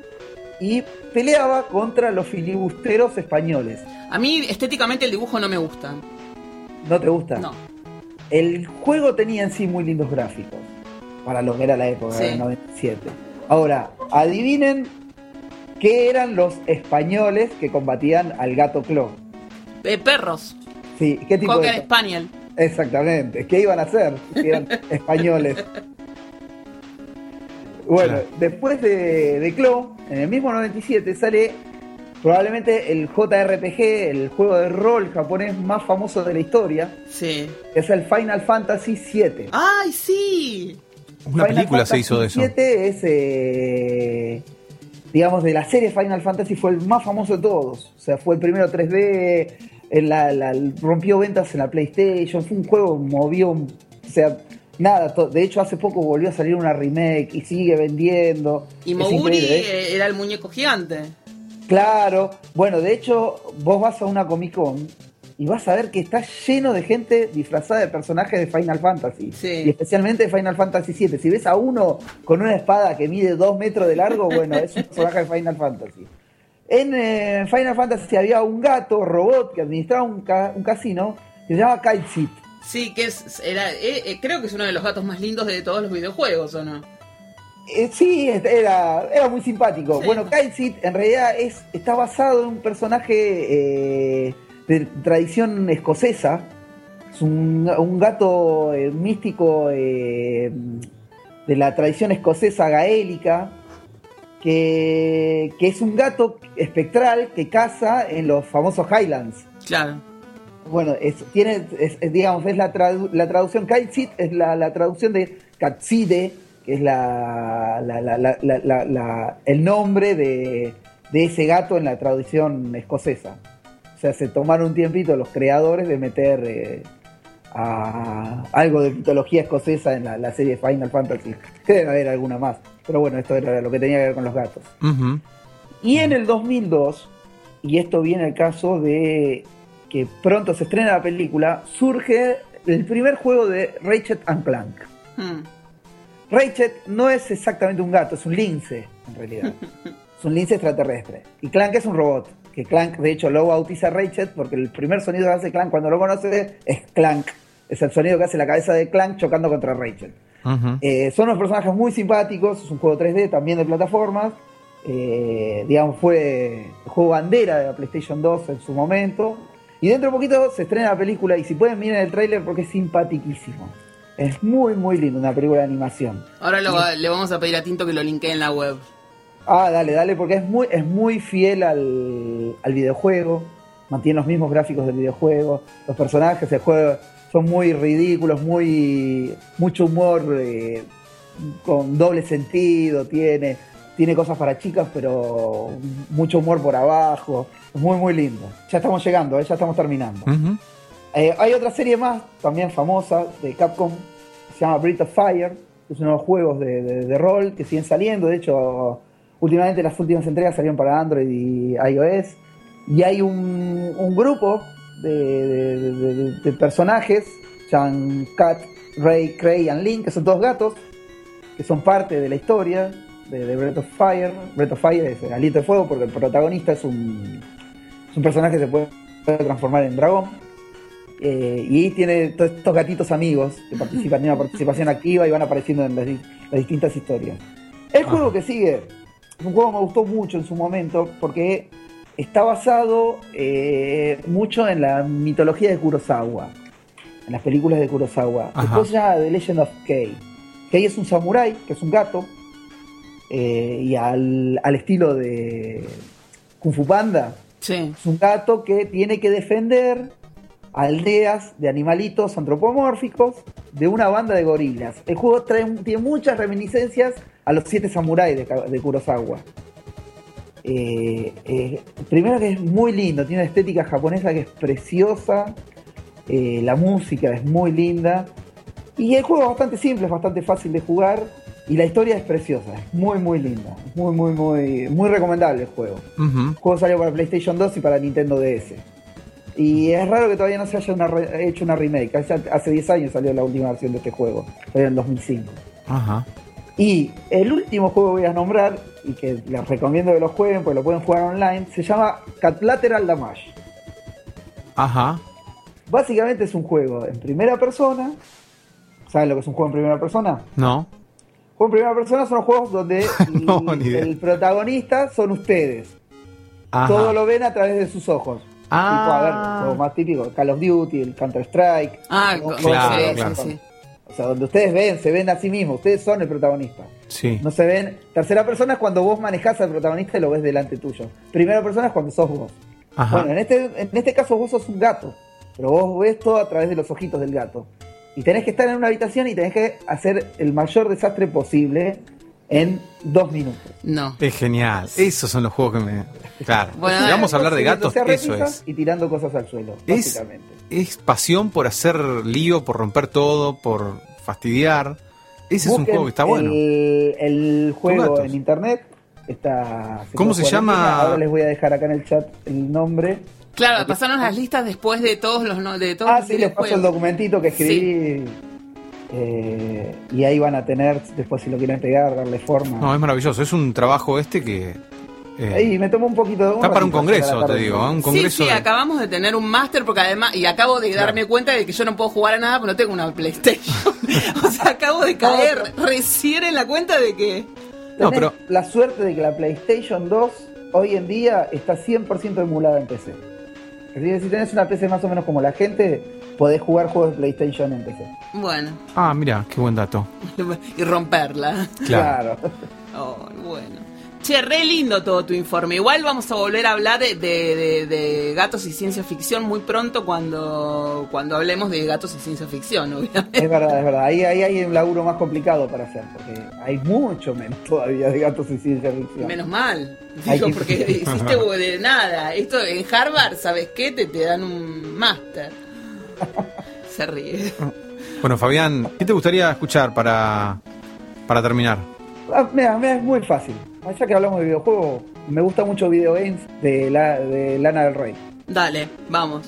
Y peleaba contra los filibusteros españoles. A mí estéticamente el dibujo no me gusta. ¿No te gusta? No. El juego tenía en sí muy lindos gráficos para lo que era la época Sí. del 97. Ahora, adivinen qué eran los españoles que combatían al gato Claw. Eh, perros. Sí, ¿qué tipo Cocker de Spaniel. Exactamente. ¿Qué iban a hacer si eran españoles? Bueno, Claro. después de, de Claw, en el mismo 97 sale probablemente el JRPG, el juego de rol japonés más famoso de la historia, Sí. que es el Final Fantasy VII. ¡Ay, sí! Una película se hizo de eso. 7 es, eh, digamos, de la serie Final Fantasy fue el más famoso de todos. O sea, fue el primero 3D, en la, la- rompió ventas en la PlayStation, fue un juego, movió, o sea, nada. De hecho, hace poco volvió a salir una remake y sigue vendiendo. Y Moguri era el muñeco gigante. Claro, bueno, de hecho, vos vas a una Comic Con y vas a ver que está lleno de gente disfrazada de personajes de Final Fantasy. Sí. Y especialmente de Final Fantasy VII. Si ves a uno con una espada que mide dos metros de largo, bueno, es un personaje de Final Fantasy. En eh, Final Fantasy había un gato, robot, que administraba un, ca- un casino, que se llama Kite Sí, que es, era, eh, eh, creo que es uno de los gatos más lindos de todos los videojuegos, ¿o no? Sí, era, era muy simpático. Sí. Bueno, Kyle en realidad es, está basado en un personaje de tradición escocesa. Es un, un gato eh, místico eh, de la tradición escocesa gaélica. Que, que es un gato espectral que caza en los famosos Highlands. Claro. Bueno, es, tiene, es, es, digamos, es la, tradu- la traducción, es la, la traducción de Katside, que es la, la- la- la- la- la- la- el nombre de, de ese gato en la traducción escocesa. O sea, se tomaron un tiempito los creadores de meter eh, a algo de mitología escocesa en la, la serie Final Fantasy. Que debe haber alguna más. Pero bueno, esto era lo que tenía que ver con los gatos. Y en el 2002, y esto viene el caso de que pronto se estrena la película, surge el primer juego de Ratchet and Clank. Hmm. Ratchet no es exactamente un gato, es un lince, en realidad. es un lince extraterrestre. Y Clank es un robot. Que Clank, de hecho, lo bautiza Ratchet porque el primer sonido que hace Clank cuando lo conoce es Clank. Es el sonido que hace la cabeza de Clank chocando contra Ratchet. Ujú. Eh, son unos personajes muy simpáticos, es un juego 3D también de plataformas. Eh, digamos, fue el juego bandera de la PlayStation 2 en su momento. Y dentro de poquito se estrena la película y si pueden miren el tráiler porque es simpaticísimo. Es muy, muy lindo, una película de animación. Ahora lo- le vamos a pedir a Tinto que lo linkee en la web. Ah, dale, dale, porque es muy, es muy fiel al, al videojuego. Mantiene los mismos gráficos del videojuego. Los personajes del juego son muy ridículos, muy mucho humor eh, con doble sentido. Tiene, tiene cosas para chicas, pero mucho humor por abajo. Es muy, muy lindo. Ya estamos llegando, eh, ya estamos terminando. Eh, hay otra serie más, también famosa, de Capcom, que se llama Breath of Fire, es uno de los juegos de, de- de rol que siguen saliendo. De hecho, últimamente las últimas entregas salieron para Android y iOS. Y hay un, un grupo de, de- de- de- de personajes, Chan, Cat, Ray, Cray y Link, que son todos gatos, que son parte de la historia de, Breath of Fire. Breath of Fire es el aliento de fuego porque el protagonista es un, es un personaje que se puede, transformar en dragón. Eh, y tiene todos estos gatitos amigos que participan, tienen una participación activa y van apareciendo en las, las distintas historias. El juego que sigue un juego que me gustó mucho en su momento porque está basado eh, mucho en la mitología de Kurosawa, en las películas de Kurosawa. Ajá. Después se llama The Legend of Kei. Kei es un samurái, que es un gato, eh, y al, al estilo de Kung Fu Panda, Sí. es un gato que tiene que defender aldeas de animalitos antropomórficos de una banda de gorilas. El juego trae, tiene muchas reminiscencias a los siete samuráis de, de Kurosawa. Eh, eh, primero que es muy lindo, tiene una estética japonesa que es preciosa, eh, la música es muy linda y el juego es bastante simple, es bastante fácil de jugar Y la historia es preciosa, es muy muy linda, muy muy muy muy recomendable el juego. El juego salió para PlayStation 2 y para Nintendo DS. Y es raro que todavía no se haya una hecho una remake. Hace, hace 10 años salió la última versión de este juego, salió en 2005. Ajá. Y el último juego que voy a nombrar, y que les recomiendo que lo jueguen, porque lo pueden jugar online, se llama Catlateral Damage. Ajá. Básicamente es un juego en primera persona. ¿Saben lo que es un juego en primera persona? No. Juego en primera persona son los juegos donde No, el, protagonista son ustedes. Ajá. Todo lo ven a través de sus ojos. Ah. Tipo, a ver, juegos más típicos, Call of Duty, el Counter Strike. Ah, Claro, claro. sí, sí. O sea, donde ustedes ven, se ven a sí mismos, ustedes son el protagonista. Sí. No se ven. Tercera persona es cuando vos manejás al protagonista y lo ves delante tuyo. Primera persona es cuando sos vos. Ajá. Bueno, en este, en este caso vos sos un gato, pero vos ves todo a través de los ojitos del gato. Y tenés que estar en una habitación y tenés que hacer el mayor desastre posible en dos minutos. No. Es genial. Esos son los juegos que me. Claro. Bueno, si vamos a hablar de gatos, eso es. Y tirando cosas al suelo, Es, básicamente. Es pasión por hacer lío, por romper todo, por fastidiar. Ese es un juego que está bueno. El, el juego en internet está. ¿Cómo se llama? Ahora les voy a dejar acá en el chat el nombre. Claro, pasaron las listas después de todos los no- de todos Ah, los sí, les paso el documentito que escribí. Eh, y ahí van a tener, después si lo quieren pegar, darle forma. No, es maravilloso. Es un trabajo este que. Eh, Ahí me tomó un poquito de. está para un congreso, te digo. ¿eh? Un Sí, congreso. sí, de- acabamos de tener un máster porque además, y acabo de darme cuenta de que yo no puedo jugar a nada porque no tengo una PlayStation. o sea, acabo de caer recién en la cuenta de que... No, pero- la suerte de que la PlayStation 2 hoy en día está 100% emulada en PC. Es decir, si tenés una PC más o menos como la gente, podés jugar juegos de PlayStation en PC. Bueno, Ah, mira, qué buen dato. y romperla. Claro. Oh, bueno. Che, re lindo todo tu informe. Igual vamos a volver a hablar de, de- de- de gatos y ciencia ficción muy pronto cuando, cuando hablemos de gatos y ciencia ficción, obviamente. Es verdad, es verdad. Ahí, ahí hay un laburo más complicado para hacer, porque hay mucho menos todavía de gatos y ciencia ficción. Menos mal. Hay Digo, que- porque hiciste de nada. Esto en Harvard, ¿sabes qué? Te, te dan un máster. Se ríe. Bueno, Fabián, ¿qué te gustaría escuchar para, para terminar? Ah, mira, mira, es muy fácil. Ya que hablamos de videojuegos, me gusta mucho Video Games de, la, de Lana del Rey. Dale, vamos.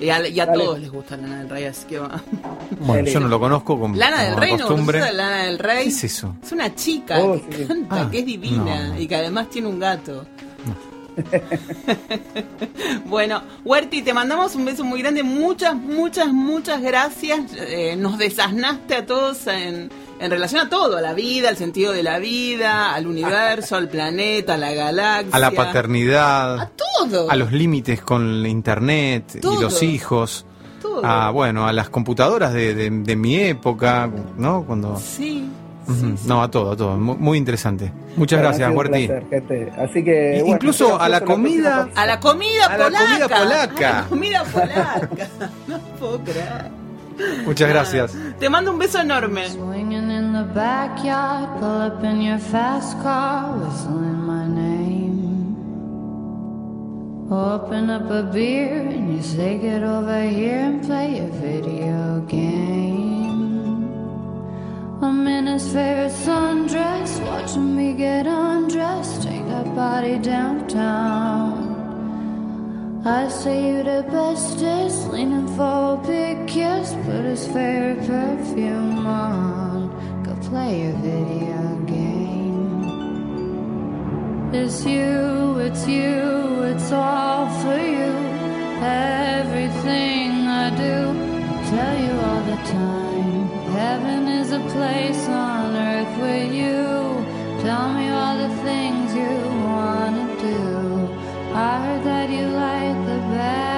Y a, y a todos les gusta Lana del Rey, así que va. Bueno, yo no lo conozco como, Lana del como Rey, ¿no? costumbre. ¿Conoces a Lana del Rey? ¿Qué es eso? Es una chica Oh, que sí. canta, Ah, que es divina no, no. y que además tiene un gato. bueno, Huerti, te mandamos un beso muy grande. Muchas, muchas, muchas gracias. Eh, nos desasnaste a todos en, en relación a todo: a la vida, al sentido de la vida, al universo, al planeta, a la galaxia. A la paternidad, A todo. a los límites con la internet y los hijos, todo. a bueno, a las computadoras de, de- de mi época, ¿no? Cuando Sí. Ujú. no, a todo, a todo, mu- muy interesante. Muchas gracias, Huerti. Así que. Bueno, incluso a la comida- A la comida A la polaca. comida polaca. A la comida polaca. no puedo creer. Muchas gracias. Te mando un beso enorme. Swinging in the backyard, pull up in your fast car, whistling my name. Open up a beer and you say, Get over here and play a video game. I'm in his favorite sundress, watching me get undressed, take that body downtown. I say you the bestest, leaning for a big kiss, put his favorite perfume on, go play a video game. It's you, it's you, it's all for you. Everything I do, I tell you all the time. Heaven is a place on earth with you. Tell me all the things you wanna do. I heard that you like the bad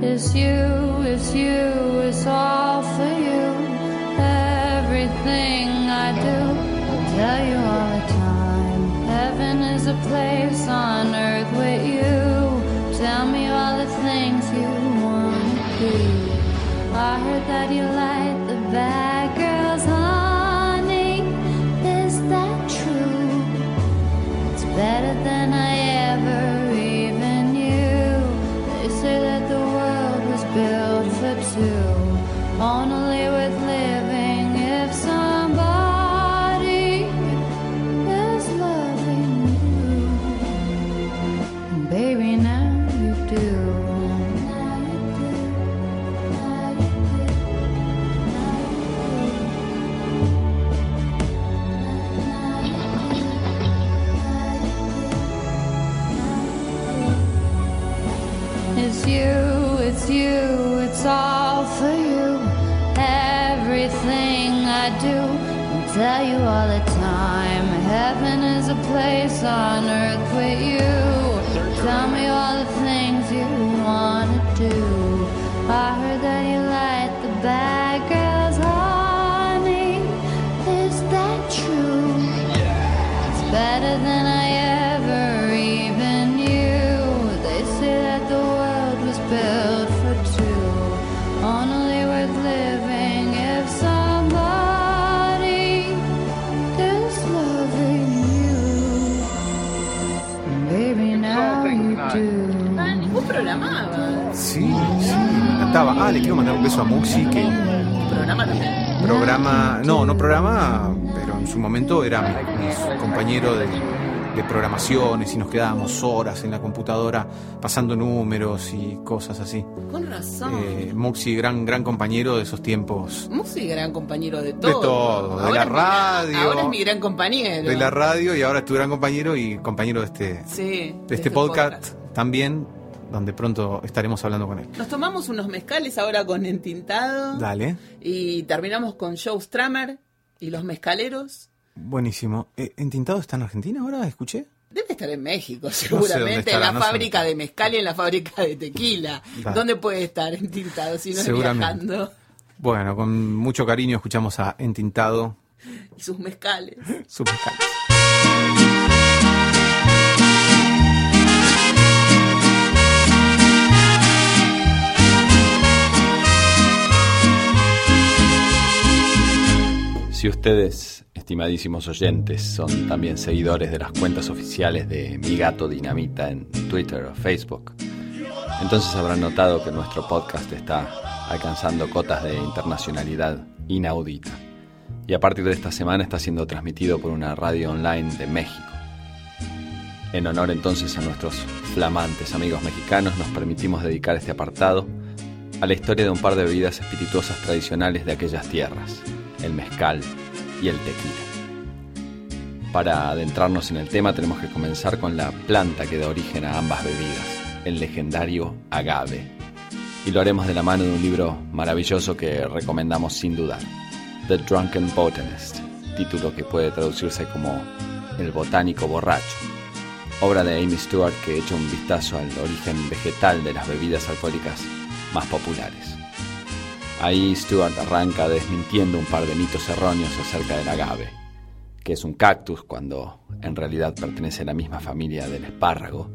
It's you, it's you, it's all for you. Everything I do, I'll tell you all the time. Heaven is a place on earth with you. Tell me all the things you want to do. I heard that you like tell you all the time. Heaven is a place on earth with you. Le quiero mandar un beso a Muxi, que Programa también. programa, no, no programa, pero en su momento era mi, mi compañero de, de programaciones y nos quedábamos horas en la computadora pasando números y cosas así. Con razón. Eh, Muxi, gran, gran compañero de esos tiempos. Muxi, gran compañero de todo. todo, de la mi- radio. ahora es mi gran compañero. De la radio y ahora es tu gran compañero y compañero de este, Sí, de este podcast, también, donde pronto estaremos hablando con él. Nos tomamos unos mezcales ahora con Entintado. Dale, Y terminamos con Joe Stramer y los mezcaleros. buenísimo. Eh, ¿Entintado está en Argentina ahora? ¿Escuché? Debe estar en México, seguramente, en estará, la no sé. fábrica de mezcal y en la fábrica de tequila. Dale. ¿Dónde puede estar Entintado si no es viajando? Bueno, con mucho cariño escuchamos a Entintado, Y sus mezcales. su mezcal. Si ustedes, estimadísimos oyentes, son también seguidores de las cuentas oficiales de Mi Gato Dinamita en Twitter o Facebook, entonces habrán notado que nuestro podcast está alcanzando cotas de internacionalidad inaudita. Y a partir de esta semana está siendo transmitido por una radio online de México. En honor entonces a nuestros flamantes amigos mexicanos, nos permitimos dedicar este apartado a la historia de un par de bebidas espirituosas tradicionales de aquellas tierras, el mezcal y el tequila. Para adentrarnos en el tema tenemos que comenzar con la planta que da origen a ambas bebidas, el legendario agave. Y lo haremos de la mano de un libro maravilloso que recomendamos sin dudar, The Drunken Botanist, título que puede traducirse como El botánico borracho, obra de Amy Stewart que echa un vistazo al origen vegetal de las bebidas alcohólicas más populares. Ahí Stewart arranca desmintiendo un par de mitos erróneos acerca del agave, que es un cactus cuando en realidad pertenece a la misma familia del espárrago,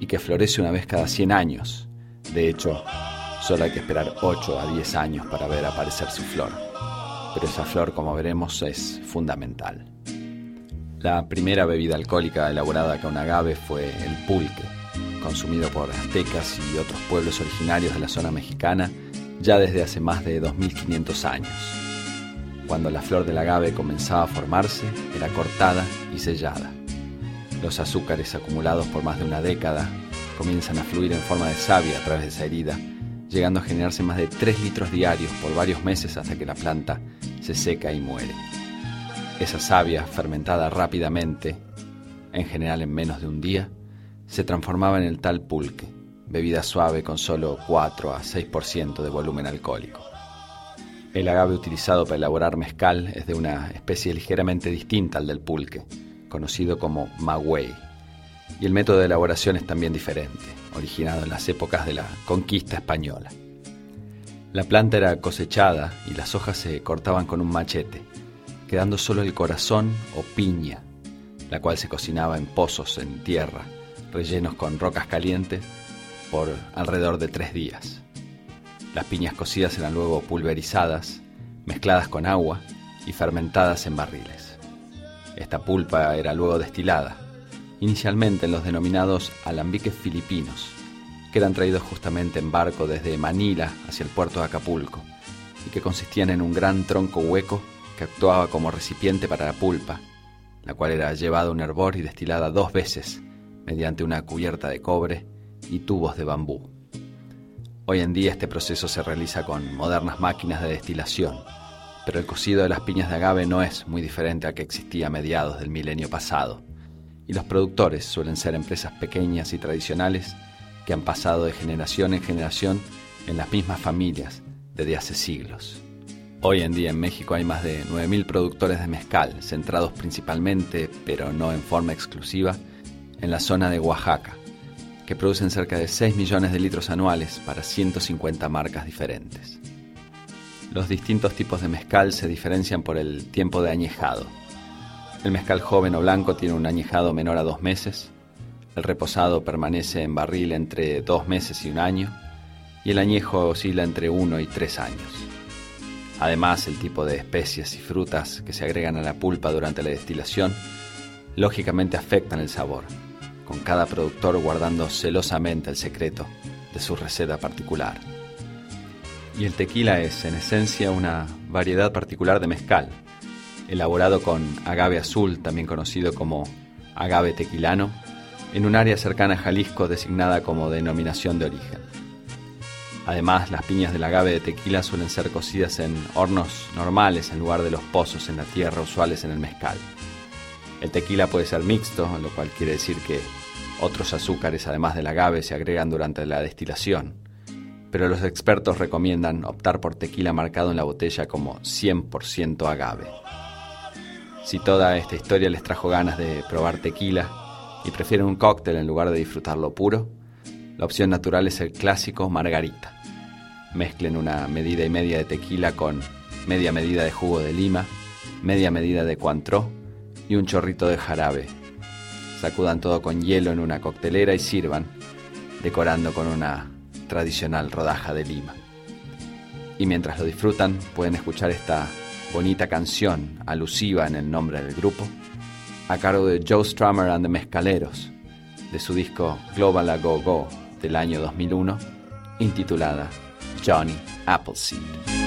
y que florece una vez cada 100 años. De hecho, solo hay que esperar 8 a 10 años para ver aparecer su flor. Pero esa flor, como veremos, es fundamental. La primera bebida alcohólica elaborada con agave fue el pulque, consumido por aztecas y otros pueblos originarios de la zona mexicana ya desde hace más de 2500 años. Cuando la flor del agave comenzaba a formarse, era cortada y sellada. Los azúcares acumulados por más de una década comienzan a fluir en forma de savia a través de esa herida llegando a generarse más de 3 litros diarios por varios meses hasta que la planta se seca y muere. Esa savia, fermentada rápidamente, en general en menos de un día, se transformaba en el tal pulque, bebida suave con solo 4 a 6% de volumen alcohólico. El agave utilizado para elaborar mezcal es de una especie ligeramente distinta al del pulque, conocido como maguey, y el método de elaboración es también diferente, originado en las épocas de la conquista española. La planta era cosechada y las hojas se cortaban con un machete, quedando solo el corazón o piña, la cual se cocinaba en pozos en tierra, rellenos con rocas calientes, por alrededor de tres días. Las piñas cocidas eran luego pulverizadas, mezcladas con agua y fermentadas en barriles. Esta pulpa era luego destilada, inicialmente en los denominados alambiques filipinos, que eran traídos justamente en barco desde Manila hacia el puerto de Acapulco, y que consistían en un gran tronco hueco que actuaba como recipiente para la pulpa, la cual era llevada a un hervor y destilada dos veces mediante una cubierta de cobre y tubos de bambú. Hoy en día este proceso se realiza con modernas máquinas de destilación, pero el cocido de las piñas de agave no es muy diferente al que existía a mediados del milenio pasado, y los productores suelen ser empresas pequeñas y tradicionales que han pasado de generación en generación en las mismas familias desde hace siglos. Hoy en día en México hay más de 9.000 productores de mezcal, centrados principalmente, pero no en forma exclusiva, en la zona de Oaxaca, que producen cerca de 6 millones de litros anuales para 150 marcas diferentes. Los distintos tipos de mezcal se diferencian por el tiempo de añejado. El mezcal joven o blanco tiene un añejado menor a dos meses, el reposado permanece en barril entre dos meses y un año, y el añejo oscila entre uno y tres años. Además, el tipo de especies y frutas que se agregan a la pulpa durante la destilación lógicamente afectan el sabor, con cada productor guardando celosamente el secreto de su receta particular. Y el tequila es, en esencia, una variedad particular de mezcal, elaborado con agave azul, también conocido como agave tequilano, en un área cercana a Jalisco designada como denominación de origen. Además, las piñas del agave de tequila suelen ser cocidas en hornos normales en lugar de los pozos en la tierra usuales en el mezcal. El tequila puede ser mixto, lo cual quiere decir que otros azúcares además del agave se agregan durante la destilación, pero los expertos recomiendan optar por tequila marcado en la botella como 100% agave. Si toda esta historia les trajo ganas de probar tequila y prefieren un cóctel en lugar de disfrutarlo puro, la opción natural es el clásico margarita. Mezclen una medida y media de tequila con media medida de jugo de lima, media medida de cuantró y un chorrito de jarabe. Sacudan todo con hielo en una coctelera y sirvan, decorando con una tradicional rodaja de lima. Y mientras lo disfrutan, pueden escuchar esta bonita canción alusiva en el nombre del grupo, a cargo de Joe Strummer and the Mezcaleros, de su disco Global A Go Go del año 2001, intitulada Johnny Appleseed.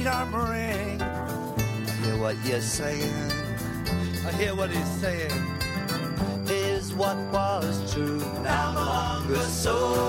freedom ring. I hear what you're saying. I hear what he's saying. Is what was true now no longer so.